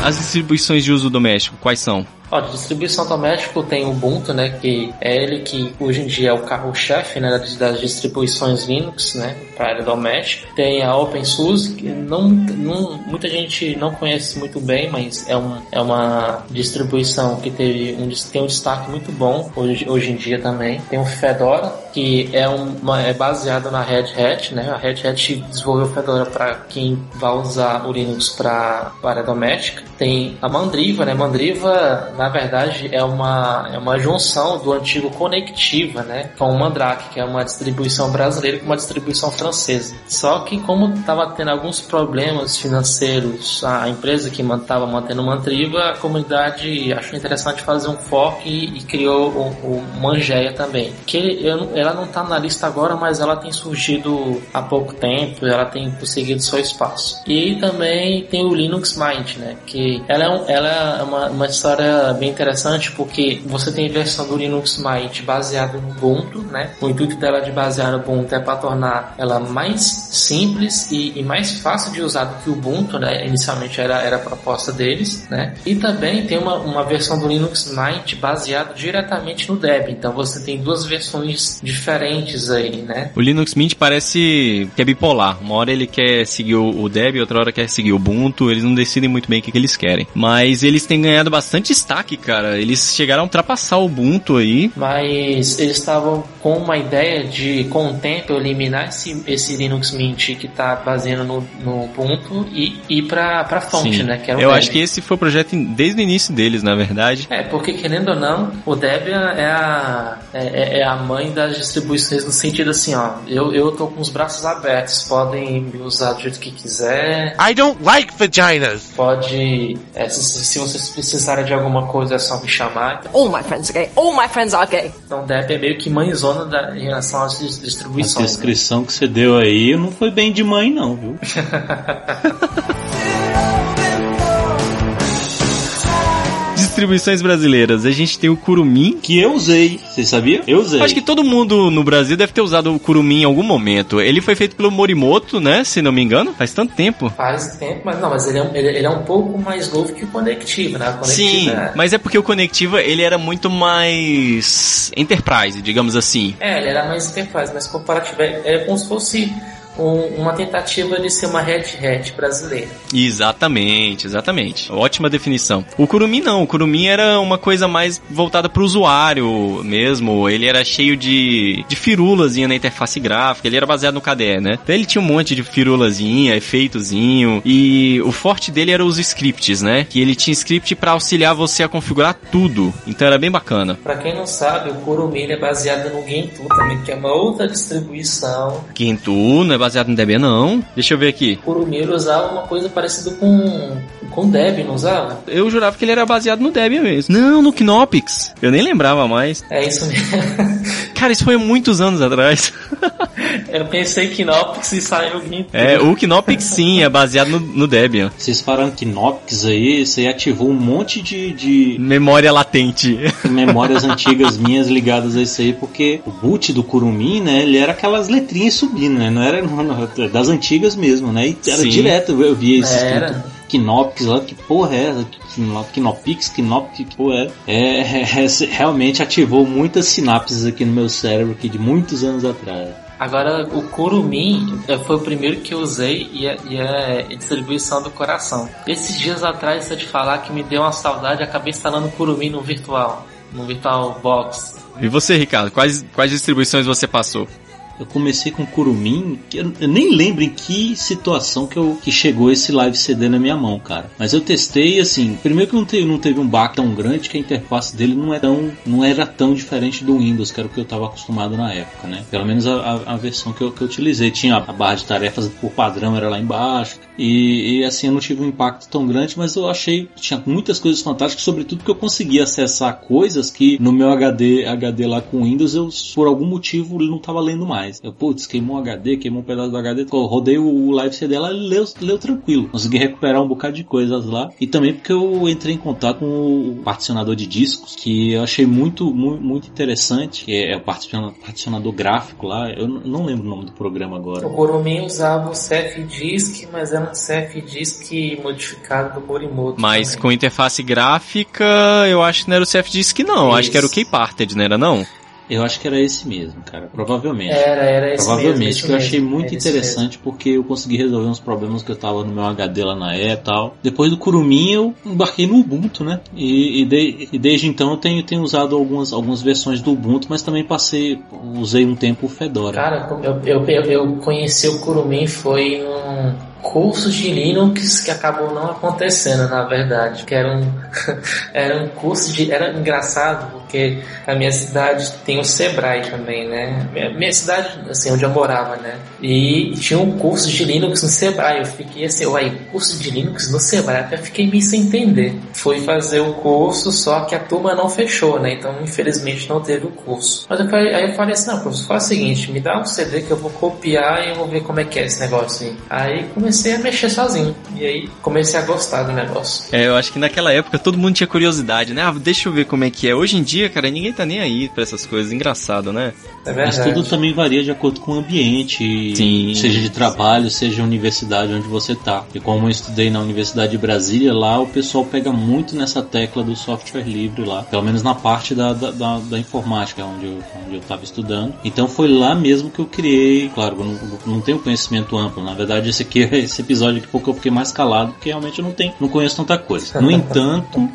As distribuições de uso doméstico, quais são? Ó, de distribuição doméstica tem o Ubuntu, né, que é ele que hoje em dia é o carro-chefe, né, das, distribuições Linux, né, para área doméstica. Tem a OpenSUSE, que não, não, muita gente não conhece muito bem, mas é, um, é uma distribuição que teve um, tem um destaque muito bom hoje, hoje em dia também. Tem o Fedora, que é, uma, é baseado na Red Hat, né, a Red Hat desenvolveu o Fedora para quem vai usar o Linux para área doméstica. Tem a Mandriva, né, Mandriva na verdade é uma, é uma junção do antigo Conectiva, né, com o Mandrake, que é uma distribuição brasileira com uma distribuição francesa. Só que como estava tendo alguns problemas financeiros, a empresa que estava mantendo Mandriva, a comunidade achou interessante fazer um fork e, e criou o, o Mangeia também. Que ela não está na lista agora, mas ela tem surgido há pouco tempo, ela tem conseguido seu espaço. E também tem o Linux Mint, né, que ela é, um, ela é uma, uma história bem interessante porque você tem a versão do Linux Mint baseada no Ubuntu, né? O intuito dela de basear no Ubuntu é para tornar ela mais simples e, e, mais fácil de usar do que o Ubuntu, né? Inicialmente era, era a proposta deles, né? E também tem uma, uma versão do Linux Mint baseado diretamente no Debian. Então você tem duas versões diferentes aí, né? O Linux Mint parece que é bipolar. Uma hora ele quer seguir o Debian, outra hora quer seguir o Ubuntu. Eles não decidem muito bem o que, que eles querem. Mas eles têm ganhado bastante destaque cara. Eles chegaram a ultrapassar o Ubuntu aí. Mas eles estavam com uma ideia de, com o tempo, eliminar esse, esse Linux Mint que tá baseando no, no Ubuntu e ir pra, pra fonte, Sim. né? Que é o Eu Debian. acho que esse foi o projeto desde o início deles, na verdade. É, porque querendo ou não, o Debian é a, é, é a mãe das distribuições no sentido assim, ó, eu, eu tô com os braços abertos, podem me usar do jeito que quiser. I don't like vaginas. Pode, é, se, se vocês precisarem de alguma coisa é só me chamar. All my friends are gay. All my friends are gay. Então Debian é meio que mãezona da, em relação às dis- A distribuições. né? descrição que você deu aí não foi bem de mãe, não, viu? Distribuições brasileiras. A gente tem o Kurumin. Que eu usei. Você sabia? Eu usei. Acho que todo mundo no Brasil deve ter usado o Kurumin em algum momento. Ele foi feito pelo Morimoto, né? Se não me engano. Faz tanto tempo. Faz tempo, mas não, mas ele é, um- ele, ele é um pouco mais novo que o Conectiva, né? O Conectiva Sim, é- mas é porque o Conectiva ele era muito mais enterprise, digamos assim. É, ele era mais interface, mas comparativo é, é como se fosse um- uma tentativa de ser uma Red Hat brasileira. Exatamente, exatamente. Ótima definição. O Kurumin não, o Kurumin era uma coisa mais voltada para o usuário mesmo. Ele era cheio de, de firulazinha na interface gráfica, ele era baseado no KDE, né? Então ele tinha um monte de firulazinha, efeitozinho, e o forte dele era os scripts, né? Que ele tinha script para auxiliar você a configurar tudo. Então era bem bacana. Pra quem não sabe, o Kurumin é baseado no Gentoo também, que é uma outra distribuição. Gentoo não é baseado no Debian não. Deixa eu ver aqui. O Kurumin ele usava uma coisa parecida com com Debian, não usava? Eu jurava que ele era baseado no Debian mesmo. Não, no Knopix. Eu nem lembrava mais. É isso mesmo. Cara, isso foi muitos anos atrás. Eu pensei que Knoppix e saiu o Gentoo. É, o Knopix sim, é baseado no, no Debian. Vocês falaram que Knoppix aí, isso aí ativou um monte de, de Memória latente. memórias antigas minhas ligadas a isso aí, porque o boot do Kurumin, né, ele era aquelas letrinhas subindo, né, não era não, das antigas mesmo, né, e era Sim. direto, eu via esse Era. escrito Knopix lá, que porra é essa? Knopix, Knopix, que porra é? É, é, é, realmente ativou muitas sinapses aqui no meu cérebro aqui de muitos anos atrás. Agora, o Kurumin foi o primeiro que eu usei e é, e é distribuição do coração. Esses dias atrás, se eu te falar que me deu uma saudade, acabei instalando o Kurumin no virtual, no Virtual Box. E você, Ricardo, quais, quais distribuições você passou? Eu comecei com Kurumin, que eu, eu, nem lembro em que situação que, eu, que chegou esse live CD na minha mão, cara. Mas eu testei, assim, primeiro que não teve, não teve um back tão grande que a interface dele não, é tão, não era tão diferente do Windows, que era o que eu estava acostumado na época, né? Pelo menos a, a, a versão que eu, que eu utilizei. Tinha a barra de tarefas por padrão, era lá embaixo. E, e, assim, eu não tive um impacto tão grande, mas eu achei tinha muitas coisas fantásticas, sobretudo que eu conseguia acessar coisas que no meu HD, HD lá com Windows, eu, por algum motivo, não estava lendo mais. Eu, putz, queimou o HD, queimou um pedaço do HD, eu rodei o live CD dela e leu, leu tranquilo. Consegui recuperar um bocado de coisas lá. E também porque eu entrei em contato com o particionador de discos, que eu achei muito, muito, muito interessante, que é o particionador gráfico lá. Eu não lembro o nome do programa agora. O Gurumin usava o CFDisk, mas era um CFDisk modificado do Morimoto. Mas também. com interface gráfica, eu acho que não era o CFDisk não, Isso. acho que era o Keyparted, não era não? Eu acho que era esse mesmo, cara. Provavelmente. Era, era esse Provavelmente, mesmo, que eu achei mesmo, muito interessante porque eu consegui resolver uns problemas que eu tava no meu HD lá na época e tal. Depois do Kurumin eu embarquei no Ubuntu, né? E, e, de, e, desde então eu tenho, tenho usado algumas, algumas versões do Ubuntu, mas também passei, usei um tempo o Fedora. Cara, eu, eu, eu conheci o Kurumin foi um cursos de Linux que acabou não acontecendo, na verdade. Que era um, era um curso de. Era engraçado, porque a minha cidade tem o Sebrae também, né? Minha, minha cidade, assim, onde eu morava, né? E tinha um curso de Linux no Sebrae. Eu fiquei assim, uai, curso de Linux no Sebrae? Até fiquei meio sem entender. Fui fazer o curso, só que a turma não fechou, né? Então, infelizmente, não teve o curso. Mas eu falei, aí eu falei assim, não, professor, faz o seguinte, me dá um CD que eu vou copiar e eu vou ver como é que é esse negócio aí. Aí comecei comecei a mexer sozinho. E aí comecei a gostar do negócio. É, eu acho que naquela época todo mundo tinha curiosidade, né? Ah, deixa eu ver como é que é. Hoje em dia, cara, ninguém tá nem aí pra essas coisas. Engraçado, né? É Mas tudo também varia de acordo com o ambiente, Sim. seja de trabalho, seja universidade onde você tá. E como eu estudei na Universidade de Brasília, lá o pessoal pega muito nessa tecla do software livre lá, pelo menos na parte da, da, da, da informática onde eu, onde eu tava estudando. Então foi lá mesmo que eu criei, claro, eu não, não tenho conhecimento amplo, na verdade esse aqui é esse episódio aqui porque eu fiquei mais calado, porque realmente eu não tenho, não conheço tanta coisa. No entanto,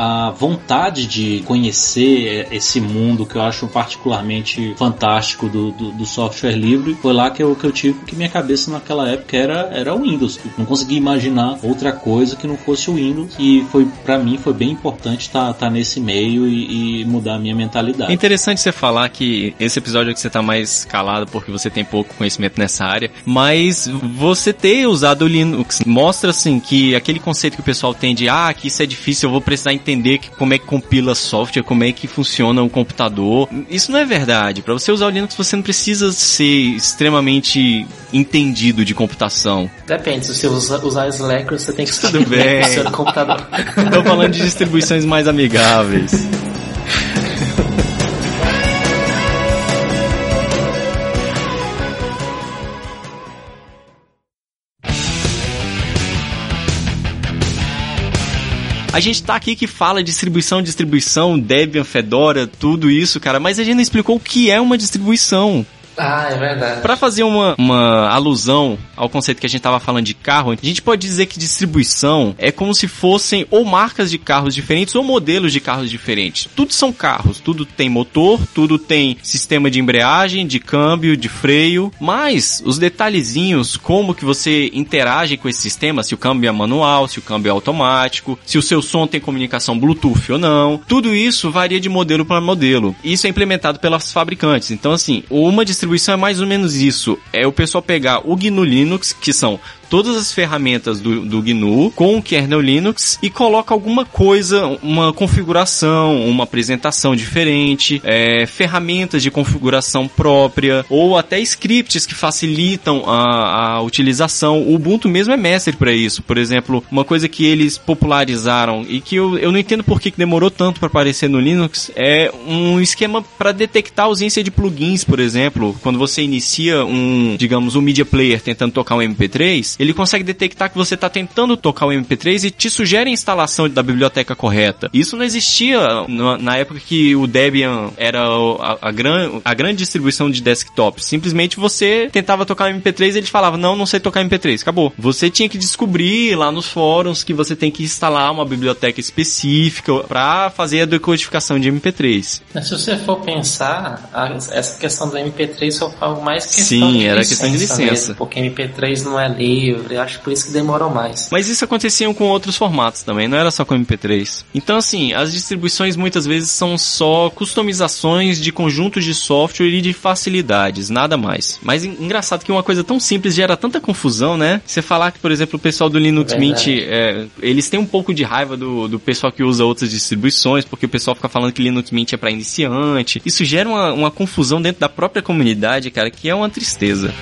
a vontade de conhecer esse mundo que eu acho particularmente fantástico do, do, do, software livre foi lá que eu, que eu tive que minha cabeça naquela época era, era o Windows. não conseguia imaginar outra coisa que não fosse o Windows e foi para mim foi bem importante estar tá, tá nesse meio e, e, mudar a minha mentalidade. É interessante você falar que esse episódio que você tá mais calado porque você tem pouco conhecimento nessa área, mas você ter usado o Linux mostra assim que aquele conceito que o pessoal tem de ah, que isso é difícil, eu vou precisar entender que, como é que compila software, como é que funciona o computador. Isso não é verdade. Para você usar o Linux, você não precisa ser extremamente entendido de computação. Depende, se você usa, usar Slack, você tem que saber Tudo bem. o computador. Estou falando de distribuições mais amigáveis. A gente tá aqui que fala distribuição, distribuição, Debian, Fedora, tudo isso, cara, mas a gente não explicou o que é uma distribuição. Ah, é verdade. Para fazer uma, uma alusão ao conceito que a gente estava falando de carro, a gente pode dizer que distribuição é como se fossem ou marcas de carros diferentes ou modelos de carros diferentes. Tudo são carros, tudo tem motor, tudo tem sistema de embreagem, de câmbio, de freio, mas os detalhezinhos, como que você interage com esse sistema, se o câmbio é manual, se o câmbio é automático, se o seu som tem comunicação Bluetooth ou não, tudo isso varia de modelo para modelo. Isso é implementado pelas fabricantes. Então, assim, uma distribuição distribuição é mais ou menos isso. É o pessoal pegar o GNU Linux, que são todas as ferramentas do, do GNU com o kernel Linux e coloca alguma coisa, uma configuração, uma apresentação diferente, é, ferramentas de configuração própria ou até scripts que facilitam a, a utilização. O Ubuntu mesmo é mestre para isso. Por exemplo, uma coisa que eles popularizaram e que eu, eu não entendo por que demorou tanto para aparecer no Linux é um esquema para detectar a ausência de plugins, por exemplo, quando você inicia um, digamos, um media player tentando tocar um MP3, ele consegue detectar que você está tentando tocar o MP3 e te sugere a instalação da biblioteca correta. Isso não existia na época que o Debian era a, a, gran, a grande distribuição de desktop. Simplesmente você tentava tocar MP3 e ele falava, não, não sei tocar MP3, acabou. Você tinha que descobrir lá nos fóruns que você tem que instalar uma biblioteca específica para fazer a decodificação de MP3. Mas se você for pensar, essa questão do MP3 foi algo mais questão Sim, de era licença questão de licença. Mesmo, porque MP3 não é livre, acho por isso que demorou mais. Mas isso acontecia com outros formatos também, não era só com MP3. Então, assim, as distribuições muitas vezes são só customizações de conjuntos de software e de facilidades, nada mais. Mas engraçado que uma coisa tão simples gera tanta confusão, né? Você falar que, por exemplo, o pessoal do Linux É Mint, é, eles têm um pouco de raiva do, do pessoal que usa outras distribuições, porque o pessoal fica falando que Linux Mint é para iniciante. Isso gera uma, uma confusão dentro da própria comunidade, cara, que é uma tristeza.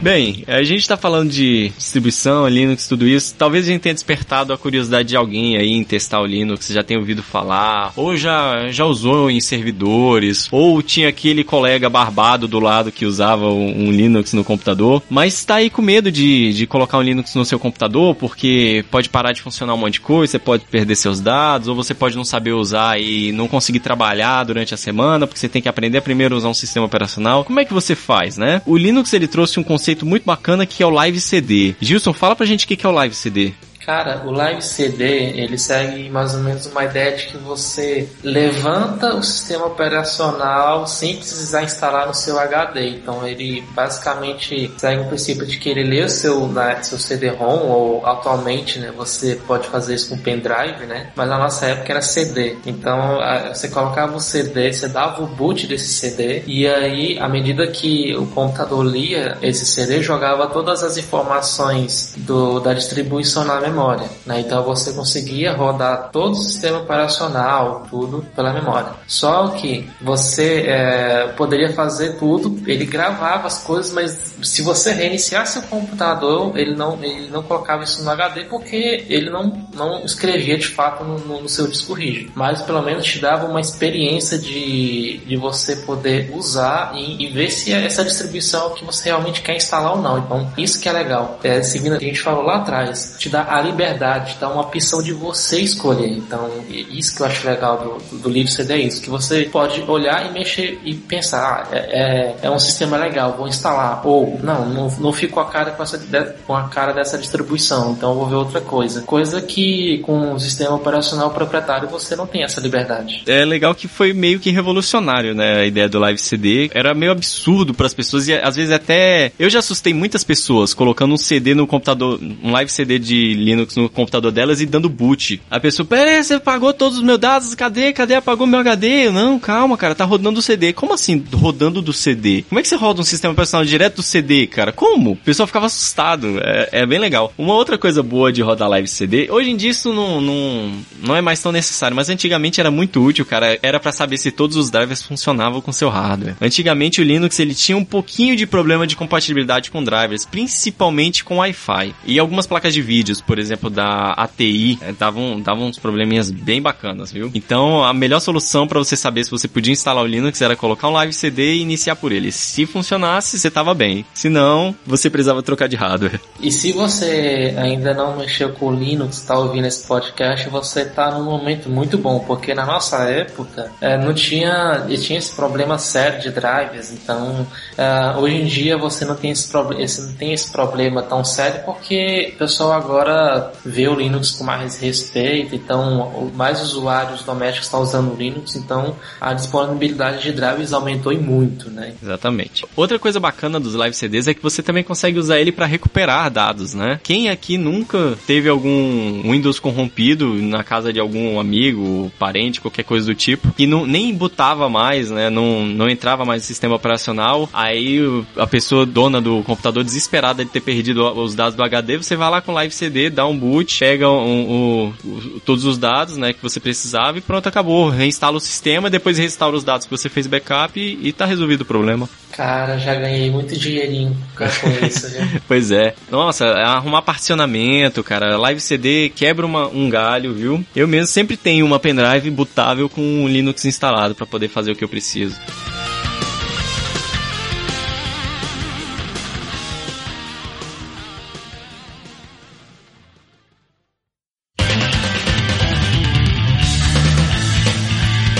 Bem, a gente tá falando de distribuição, Linux, tudo isso. Talvez a gente tenha despertado a curiosidade de alguém aí em testar o Linux, já tenha ouvido falar, ou já, já usou em servidores, ou tinha aquele colega barbado do lado que usava um, um Linux no computador, mas tá aí com medo de, de colocar um Linux no seu computador, porque pode parar de funcionar um monte de coisa, você pode perder seus dados, ou você pode não saber usar e não conseguir trabalhar durante a semana, porque você tem que aprender primeiro a usar um sistema operacional. Como é que você faz, né? O Linux ele trouxe um conceito muito bacana que é o Live CD. Gilson, fala pra gente o que é o Live CD. Cara, o Live CD, ele segue mais ou menos uma ideia de que você levanta o sistema operacional sem precisar instalar no seu HD. Então ele basicamente segue o princípio de que ele lê o seu, né, seu CD-ROM, ou atualmente né, você pode fazer isso com pendrive, né? Mas na nossa época era CD. Então você colocava o CD, você dava o boot desse CD, e aí, à medida que o computador lia esse CD, jogava todas as informações do, da distribuição na memória. Né? Então você conseguia rodar todo o sistema operacional, tudo pela memória. Só que você é, poderia fazer tudo, ele gravava as coisas, mas se você reiniciasse o computador, ele não, ele não colocava isso no HD porque ele não, não escrevia de fato no, no- seu disco rígido. Mas pelo menos te dava uma experiência de, de você poder usar e, e ver se essa distribuição é que você realmente quer instalar ou não. Então, isso que é legal. É, seguindo o que a gente falou lá atrás, te dá a liberdade, te dá uma opção de você escolher. Então, isso que eu acho legal do, do livro CD é isso, que você pode olhar e mexer e pensar, ah, é, é, é um sistema legal, vou instalar. Ou, não, não, não fico com a cara com, essa, com a cara dessa distribuição, então vou ver outra coisa. Coisa que com o sistema operacional proprietário você não tem essa liberdade. É legal que foi meio que revolucionário, né? A ideia do Live CD. Era meio absurdo para as pessoas e às vezes até. Eu já assustei muitas pessoas colocando um CD no computador, um Live CD de Linux no computador delas e dando boot. A pessoa, pera você apagou todos os meus dados? Cadê? Cadê? Apagou meu HD? Não, calma, cara, tá rodando o CD. Como assim, rodando do CD? Como é que você roda um sistema operacional direto do CD, cara? Como? O pessoal ficava assustado. É, é bem legal. Uma outra coisa boa de rodar Live CD, hoje em dia isso não, não, não é mais tão necessário, mas antigamente era muito útil, cara. Era pra saber se todos os drivers funcionavam com seu hardware. Antigamente o Linux ele tinha um pouquinho de problema de compatibilidade com drivers, principalmente com Wi-Fi. E algumas placas de vídeos, por exemplo, da ATI, eh, davam, davam uns probleminhas bem bacanas, viu? Então a melhor solução pra você saber se você podia instalar o Linux era colocar um Live CD e iniciar por ele. Se funcionasse, você tava bem. Se não, você precisava trocar de hardware. E se você ainda não mexeu com o Linux, está ouvindo esse podcast, você está num momento muito bom, porque na nossa época eh, não tinha, tinha esse problema sério de drivers, então eh, hoje em dia você não tem esse, esse, não tem esse problema tão sério porque o pessoal agora vê o Linux com mais respeito, então mais usuários domésticos estão usando o Linux, então a disponibilidade de drivers aumentou e muito, né? Exatamente. Outra coisa bacana dos live CDs é que você também consegue usar ele para recuperar dados, né? Quem aqui nunca teve algum Windows corrompido na casa de algum amigo, parente, qualquer coisa do tipo, e não, nem botava mais, né? Não, não entrava mais no sistema operacional. Aí a pessoa dona do computador desesperada de ter perdido os dados do HD, você vai lá com o live CD, dá um boot, pega um- um- o- todos os dados, né, que você precisava e pronto, acabou. Reinstala o sistema, depois restaura os dados que você fez backup e, e tá resolvido o problema. Cara, já ganhei muito dinheirinho com isso? Pois é. Nossa, arrumar particionamento, cara. Live CD quebra uma- um galho, viu? Eu mesmo sempre tenho uma pendrive bootável com um Linux instalado para poder fazer o que eu preciso.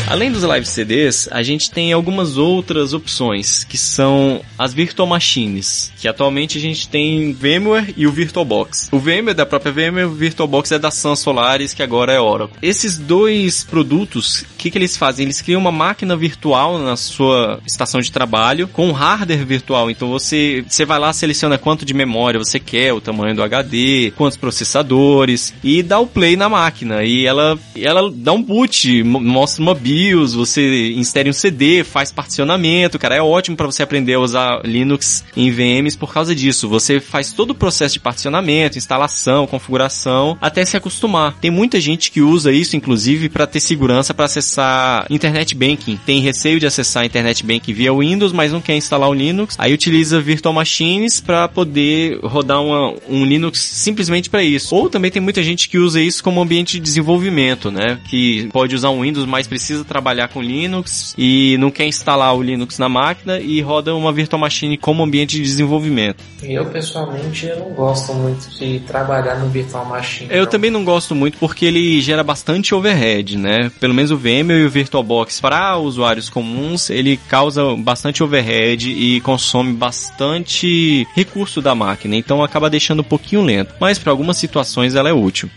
Além dos live CDs, a gente tem algumas outras opções, que são as Virtual Machines, que atualmente a gente tem VMware e o VirtualBox. O VMware é da própria VMware, o VirtualBox é da Sun Solaris, que agora é Oracle. Esses dois produtos, o que, que eles fazem? Eles criam uma máquina virtual na sua estação de trabalho com hardware virtual. Então você, você vai lá, seleciona quanto de memória você quer, o tamanho do HD, quantos processadores e dá o play na máquina. E ela, ela dá um boot, mostra uma BIOS BIOS, você insere um CD, faz particionamento, cara, é ótimo para você aprender a usar Linux em VMs por causa disso. Você faz todo o processo de particionamento, instalação, configuração, até se acostumar. Tem muita gente que usa isso, inclusive, para ter segurança para acessar Internet Banking. Tem receio de acessar Internet Banking via Windows, mas não quer instalar o Linux. Aí utiliza Virtual Machines para poder rodar uma, um Linux simplesmente para isso. Ou também tem muita gente que usa isso como ambiente de desenvolvimento, né? Que pode usar um Windows, mas precisa trabalhar com Linux e não quer instalar o Linux na máquina e roda uma virtual machine como ambiente de desenvolvimento. Eu pessoalmente eu não gosto muito de trabalhar no virtual machine. Eu não. também não gosto muito porque ele gera bastante overhead, né? Pelo menos o VMware e o VirtualBox para usuários comuns, ele causa bastante overhead e consome bastante recurso da máquina, então acaba deixando um pouquinho lento. Mas para algumas situações ela é útil.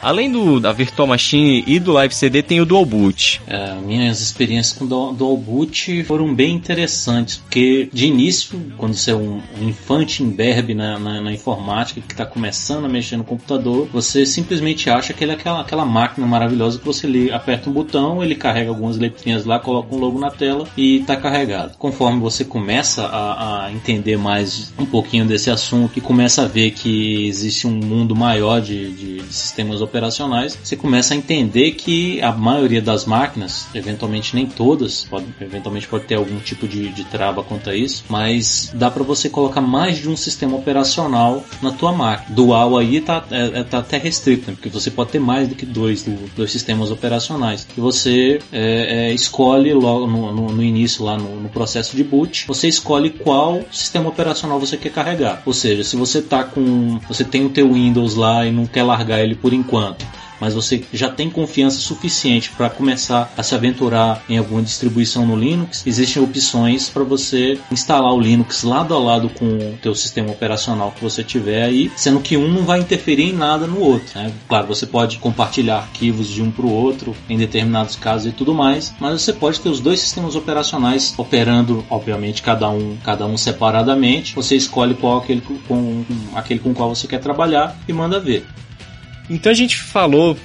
Além do da Virtual Machine e do Live CD, tem o Dual Boot. É, minhas experiências com o Dual Boot foram bem interessantes, porque de início, quando você é um, um infante imberbe na, na, na, informática, que está começando a mexer no computador, você simplesmente acha que ele é aquela, aquela máquina maravilhosa que você lê, aperta um botão, ele carrega algumas letrinhas lá, coloca um logo na tela e está carregado. Conforme você começa a, a, entender mais um pouquinho desse assunto e começa a ver que existe um mundo maior de, de, de sistemas operacionais, você começa a entender que a maioria das máquinas, eventualmente nem todas, pode, eventualmente pode ter algum tipo de, de trava quanto a isso, mas dá para você colocar mais de um sistema operacional na tua máquina. Dual aí tá, é, é, tá até restrito, né? porque você pode ter mais do que dois, dois sistemas operacionais. E você é, é, escolhe logo no, no, no, início, lá no, no processo de boot, você escolhe qual sistema operacional você quer carregar. Ou seja, se você tá com. Você tem o teu Windows lá e não quer largar ele por enquanto enquanto mas você já tem confiança suficiente para começar a se aventurar em alguma distribuição no Linux, existem opções para você instalar o Linux lado a lado com o teu sistema operacional que você tiver aí, sendo que um não vai interferir em nada no outro. Né? Claro, você pode compartilhar arquivos de um para o outro em determinados casos e tudo mais, mas você pode ter os dois sistemas operacionais operando, obviamente, cada um, cada um separadamente. Você escolhe qual aquele com aquele com qual você quer trabalhar e manda ver. Então a gente falou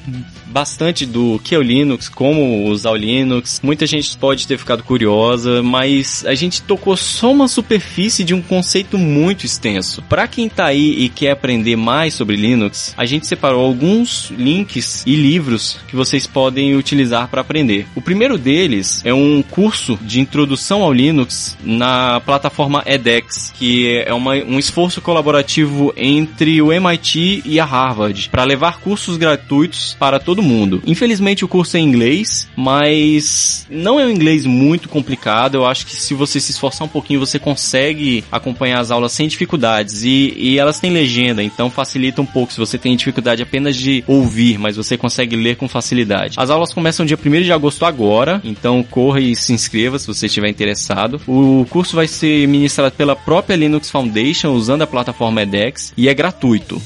bastante do que é o Linux, como usar o Linux. Muita gente pode ter ficado curiosa, mas a gente tocou só uma superfície de um conceito muito extenso. Para quem tá aí e quer aprender mais sobre Linux, a gente separou alguns links e livros que vocês podem utilizar para aprender. O primeiro deles é um curso de introdução ao Linux na plataforma edX, que é uma, um esforço colaborativo entre o MIT e a Harvard para levar cursos gratuitos para todo mundo. Infelizmente o curso é em inglês, mas não é um inglês muito complicado. Eu acho que se você se esforçar um pouquinho, você consegue acompanhar as aulas sem dificuldades. E, e elas têm legenda, então facilita um pouco se você tem dificuldade apenas de ouvir, mas você consegue ler com facilidade. As aulas começam dia 1 de agosto agora, então corra e se inscreva se você estiver interessado. O curso vai ser ministrado pela própria Linux Foundation usando a plataforma edX e é gratuito.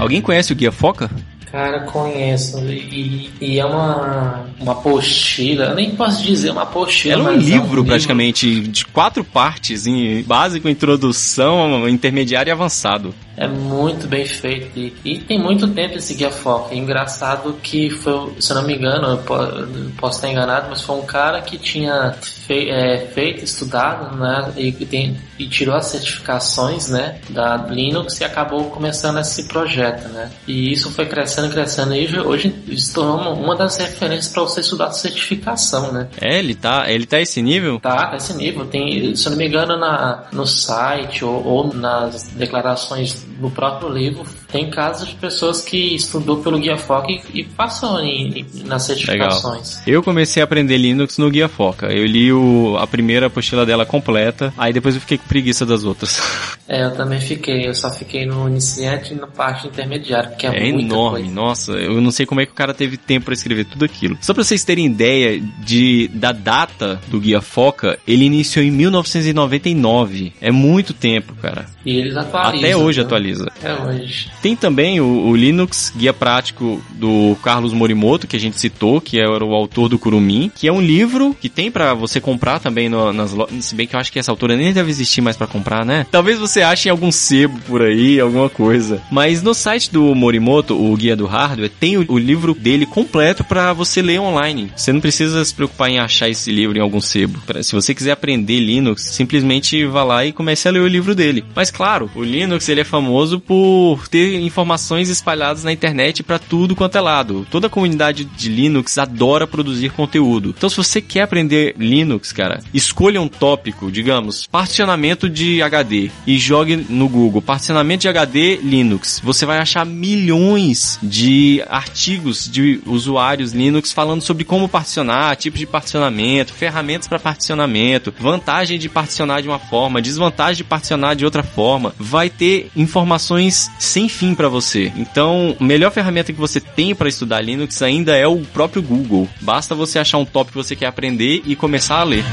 Alguém conhece o Guia Foca? Cara, conheço. E, e, é uma, uma apostila, eu nem posso dizer uma apostila. É um livro, é um praticamente, livro. de quatro partes, em básico, introdução, intermediário e avançado. É muito bem feito. E, e tem muito tempo esse guia foco. É engraçado que foi, se eu não me engano, eu posso estar enganado, mas foi um cara que tinha fei, é, feito, estudado, né? E, tem, e tirou as certificações, né? Da Linux e acabou começando esse projeto, né? E isso foi crescendo, crescendo. E hoje se tornou uma das referências para você estudar certificação, né? É, ele tá, ele tá esse nível? Tá, esse nível. Tem, se eu não me engano, na, no site ou, ou nas declarações no próprio livro, tem casos de pessoas que estudou pelo Guia Foca e, e passou em, nas certificações. Legal. Eu comecei a aprender Linux no Guia Foca. Eu li o, a primeira apostila dela completa, aí depois eu fiquei com preguiça das outras. É, eu também fiquei. Eu só fiquei no iniciante e na parte intermediária, que é, É enorme, coisa. nossa, eu não sei como é que o cara teve tempo pra escrever tudo aquilo. Só pra vocês terem ideia de da data do Guia Foca, ele iniciou em 1999. É muito tempo, cara. E eles atualizam. Até hoje né? atualiza. Até hoje. Tem também o, o Linux Guia Prático do Carlos Morimoto, que a gente citou, que era o autor do Kurumin, que é um livro que tem pra você comprar também no- nas lojas. Se bem que eu acho que essa altura nem deve existir mais pra comprar, né? Talvez você ache em algum sebo por aí, alguma coisa. Mas no site do Morimoto, o Guia do Hardware, tem o, o livro dele completo pra você ler online. Você não precisa se preocupar em achar esse livro em algum sebo. Se você quiser aprender Linux, simplesmente vá lá e comece a ler o livro dele. Mas claro, o Linux ele é famoso por ter informações espalhadas na internet pra tudo quanto é lado. Toda a comunidade de Linux adora produzir conteúdo. Então se você quer aprender Linux, cara, escolha um tópico, digamos, particionamento de HD e jogue no Google particionamento de HD Linux. Você vai achar milhões de artigos de usuários Linux falando sobre como particionar, tipos de particionamento, ferramentas para particionamento, vantagem de particionar de uma forma, desvantagem de particionar de outra forma. Vai ter informações sem fim para você. Então, a melhor ferramenta que você tem para estudar Linux ainda é o próprio Google. Basta você achar um tópico que você quer aprender e começar a ler.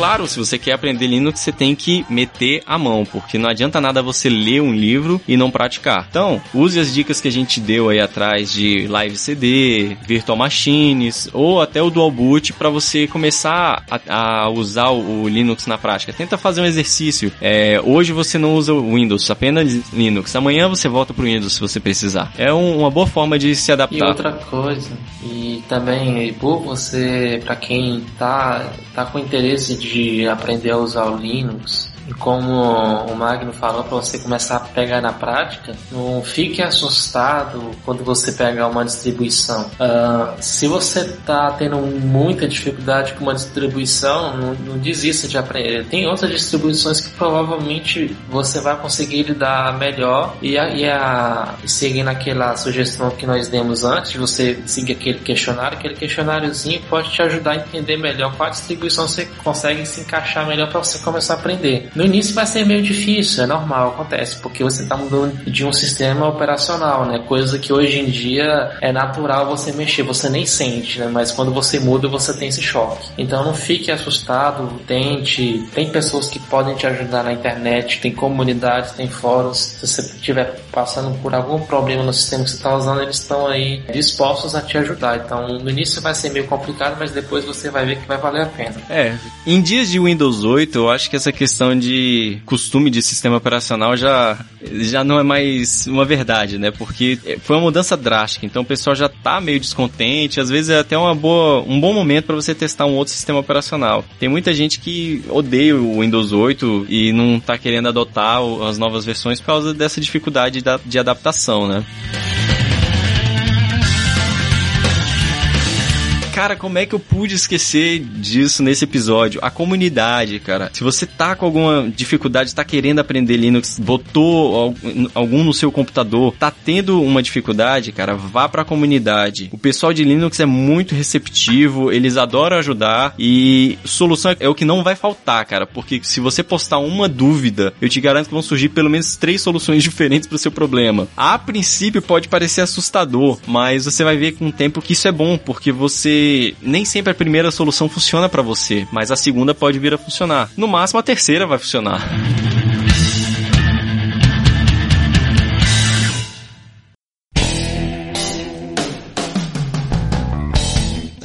Claro, se você quer aprender Linux, você tem que meter a mão, porque não adianta nada você ler um livro e não praticar. Então, use as dicas que a gente deu aí atrás de Live CD, Virtual Machines ou até o Dual Boot para você começar a, a usar o, Linux na prática. Tenta fazer um exercício. É, hoje você não usa o Windows, apenas Linux. Amanhã você volta pro Windows se você precisar. É um- uma boa forma de se E adaptar. outra coisa, e também por você, para quem tá, tá com interesse de aprender a usar o Linux, e como o Magno falou, para você começar a pegar na prática, não fique assustado quando você pegar uma distribuição. Ah, se você tá tendo muita dificuldade com uma distribuição, não, não desista de aprender. Tem outras distribuições que provavelmente você vai conseguir lidar melhor e, a, e, a, seguindo aquela sugestão que nós demos antes, você seguir aquele questionário, aquele questionáriozinho pode te ajudar a entender melhor qual distribuição você consegue se encaixar melhor para você começar a aprender. No início vai ser meio difícil, é normal, acontece, porque você está mudando de um sistema operacional, né? Coisa que hoje em dia é natural você mexer, você nem sente, né? Mas quando você muda, você tem esse choque. Então não fique assustado, tente. Tem pessoas que podem te ajudar na internet, tem comunidades, tem fóruns. Se você estiver passando por algum problema no sistema que você está usando, eles estão aí dispostos a te ajudar. Então no início vai ser meio complicado, mas depois você vai ver que vai valer a pena. É, em dias de Windows 8, eu acho que essa questão de costume de sistema operacional já, já não é mais uma verdade, né? Porque foi uma mudança drástica, então o pessoal já tá meio descontente, às vezes é até uma boa, um bom momento para você testar um outro sistema operacional. Tem muita gente que odeia o Windows 8 e não tá querendo adotar as novas versões por causa dessa dificuldade da- de adaptação, né? Cara, como é que eu pude esquecer disso nesse episódio? A comunidade, cara. Se você tá com alguma dificuldade, tá querendo aprender Linux, botou al- algum no seu computador, tá tendo uma dificuldade, cara, vá pra comunidade. O pessoal de Linux é muito receptivo, eles adoram ajudar e solução é o que não vai faltar, cara, porque se você postar uma dúvida, eu te garanto que vão surgir pelo menos três soluções diferentes pro seu problema. A princípio pode parecer assustador, mas você vai ver com o tempo que isso é bom, porque você nem sempre a primeira solução funciona pra você, mas a segunda pode vir a funcionar. No máximo a terceira vai funcionar.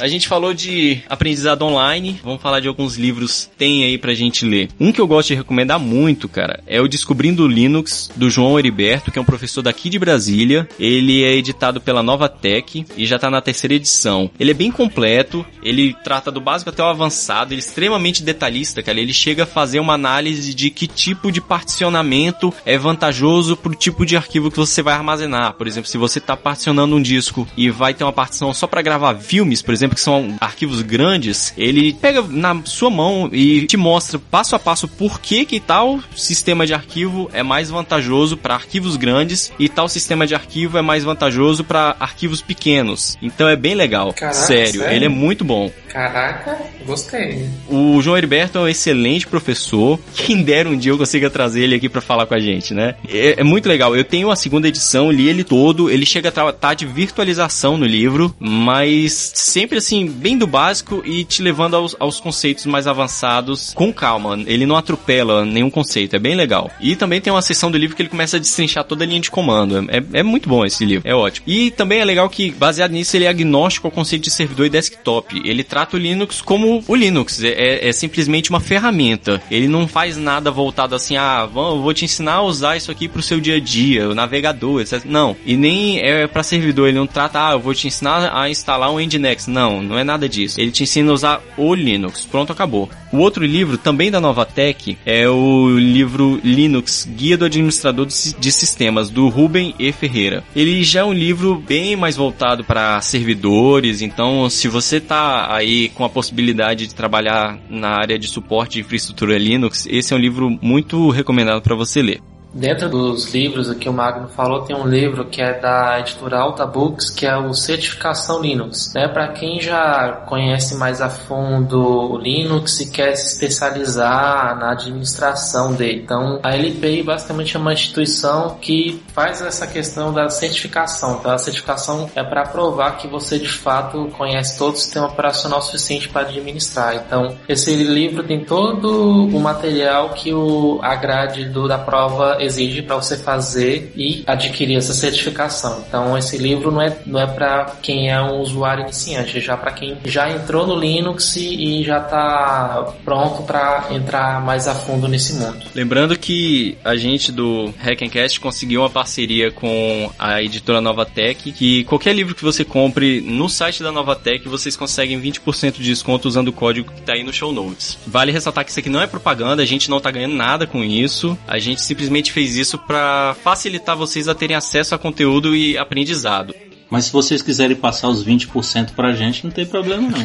A gente falou de aprendizado online, vamos falar de alguns livros tem aí pra gente ler. Um que eu gosto de recomendar muito, cara, é o Descobrindo Linux, do João Heriberto, que é um professor daqui de Brasília. Ele é editado pela Nova Tech e já tá na terceira edição. Ele é bem completo, ele trata do básico até o avançado, ele é extremamente detalhista, cara. Ele chega a fazer uma análise de que tipo de particionamento é vantajoso pro tipo de arquivo que você vai armazenar. Por exemplo, se você tá particionando um disco e vai ter uma partição só para gravar filmes, por exemplo, que são arquivos grandes, ele pega na sua mão e te mostra passo a passo por que que tal sistema de arquivo é mais vantajoso para arquivos grandes e tal sistema de arquivo é mais vantajoso para arquivos pequenos. Então é bem legal. Caraca, sério, sério? ele é muito bom. Caraca, gostei. O João Heriberto é um excelente professor. Quem dera um dia eu consiga trazer ele aqui para falar com a gente, né? É, é, muito legal. Eu tenho a segunda edição, li ele todo. Ele chega a tratar de virtualização no livro, mas sempre assim, bem do básico e te levando aos, aos conceitos mais avançados com calma. Ele não atropela nenhum conceito, é bem legal. E também tem uma seção do livro que ele começa a destrinchar toda a linha de comando. É, é muito bom esse livro, é ótimo. E também é legal que, baseado nisso, ele é agnóstico ao conceito de servidor e desktop. Ele trata o Linux como o Linux, é, é, é simplesmente uma ferramenta. Ele não faz nada voltado assim, ah, vou, vou te ensinar a usar isso aqui pro seu dia a dia, o navegador, etc. Não, e nem é para servidor, ele não trata, ah, eu vou te ensinar a instalar um Nginx. Não, não é nada disso. Ele te ensina a usar o Linux. Pronto, acabou. O outro livro, também da Novatec, é o livro Linux, Guia do Administrador de Sistemas, do Ruben E. Ferreira. Ele já é um livro bem mais voltado para servidores, então se você tá aí com a possibilidade de trabalhar na área de suporte de infraestrutura Linux, esse é um livro muito recomendado para você ler. Dentro dos livros que o Magno falou, tem um livro que é da editora Alta Books, que é o Certificação Linux. Né? Para quem já conhece mais a fundo o Linux e quer se especializar na administração dele. Então, a LPI basicamente é uma instituição que faz essa questão da certificação. Então, a certificação é para provar que você de fato conhece todo o sistema operacional suficiente para administrar. Então, esse livro tem todo o material que o, a grade do, da prova exige para você fazer e adquirir essa certificação. Então esse livro não é, não é para quem é um usuário iniciante, é já para quem já entrou no Linux e, já está pronto para entrar mais a fundo nesse mundo. Lembrando que a gente do Hackencast conseguiu uma parceria com a editora Novatec, que qualquer livro que você compre no site da Novatec, vocês conseguem 20% de desconto usando o código que está aí no show notes. Vale ressaltar que isso aqui não é propaganda, a gente não está ganhando nada com isso, a gente simplesmente fez isso para facilitar vocês a terem acesso a conteúdo e aprendizado. Mas se vocês quiserem passar os 20% pra gente, não tem problema não.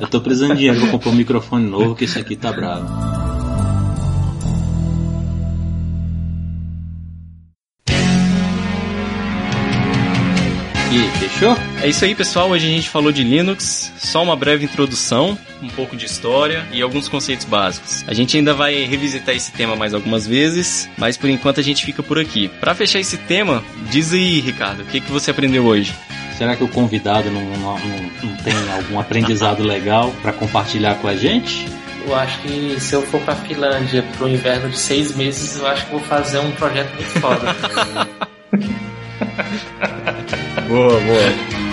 Eu tô precisando de dinheiro pra comprar um microfone novo, que esse aqui tá bravo. Fechou? É isso aí, pessoal. Hoje a gente falou de Linux, só uma breve introdução, um pouco de história e alguns conceitos básicos. A gente ainda vai revisitar esse tema mais algumas vezes, mas por enquanto a gente fica por aqui. Para fechar esse tema, diz aí, Ricardo, o que, que você aprendeu hoje? Será que o convidado não, não, não tem algum aprendizado legal para compartilhar com a gente? Eu acho que se eu for pra Finlândia pro inverno de seis meses, eu acho que vou fazer um projeto muito foda. boa, boa.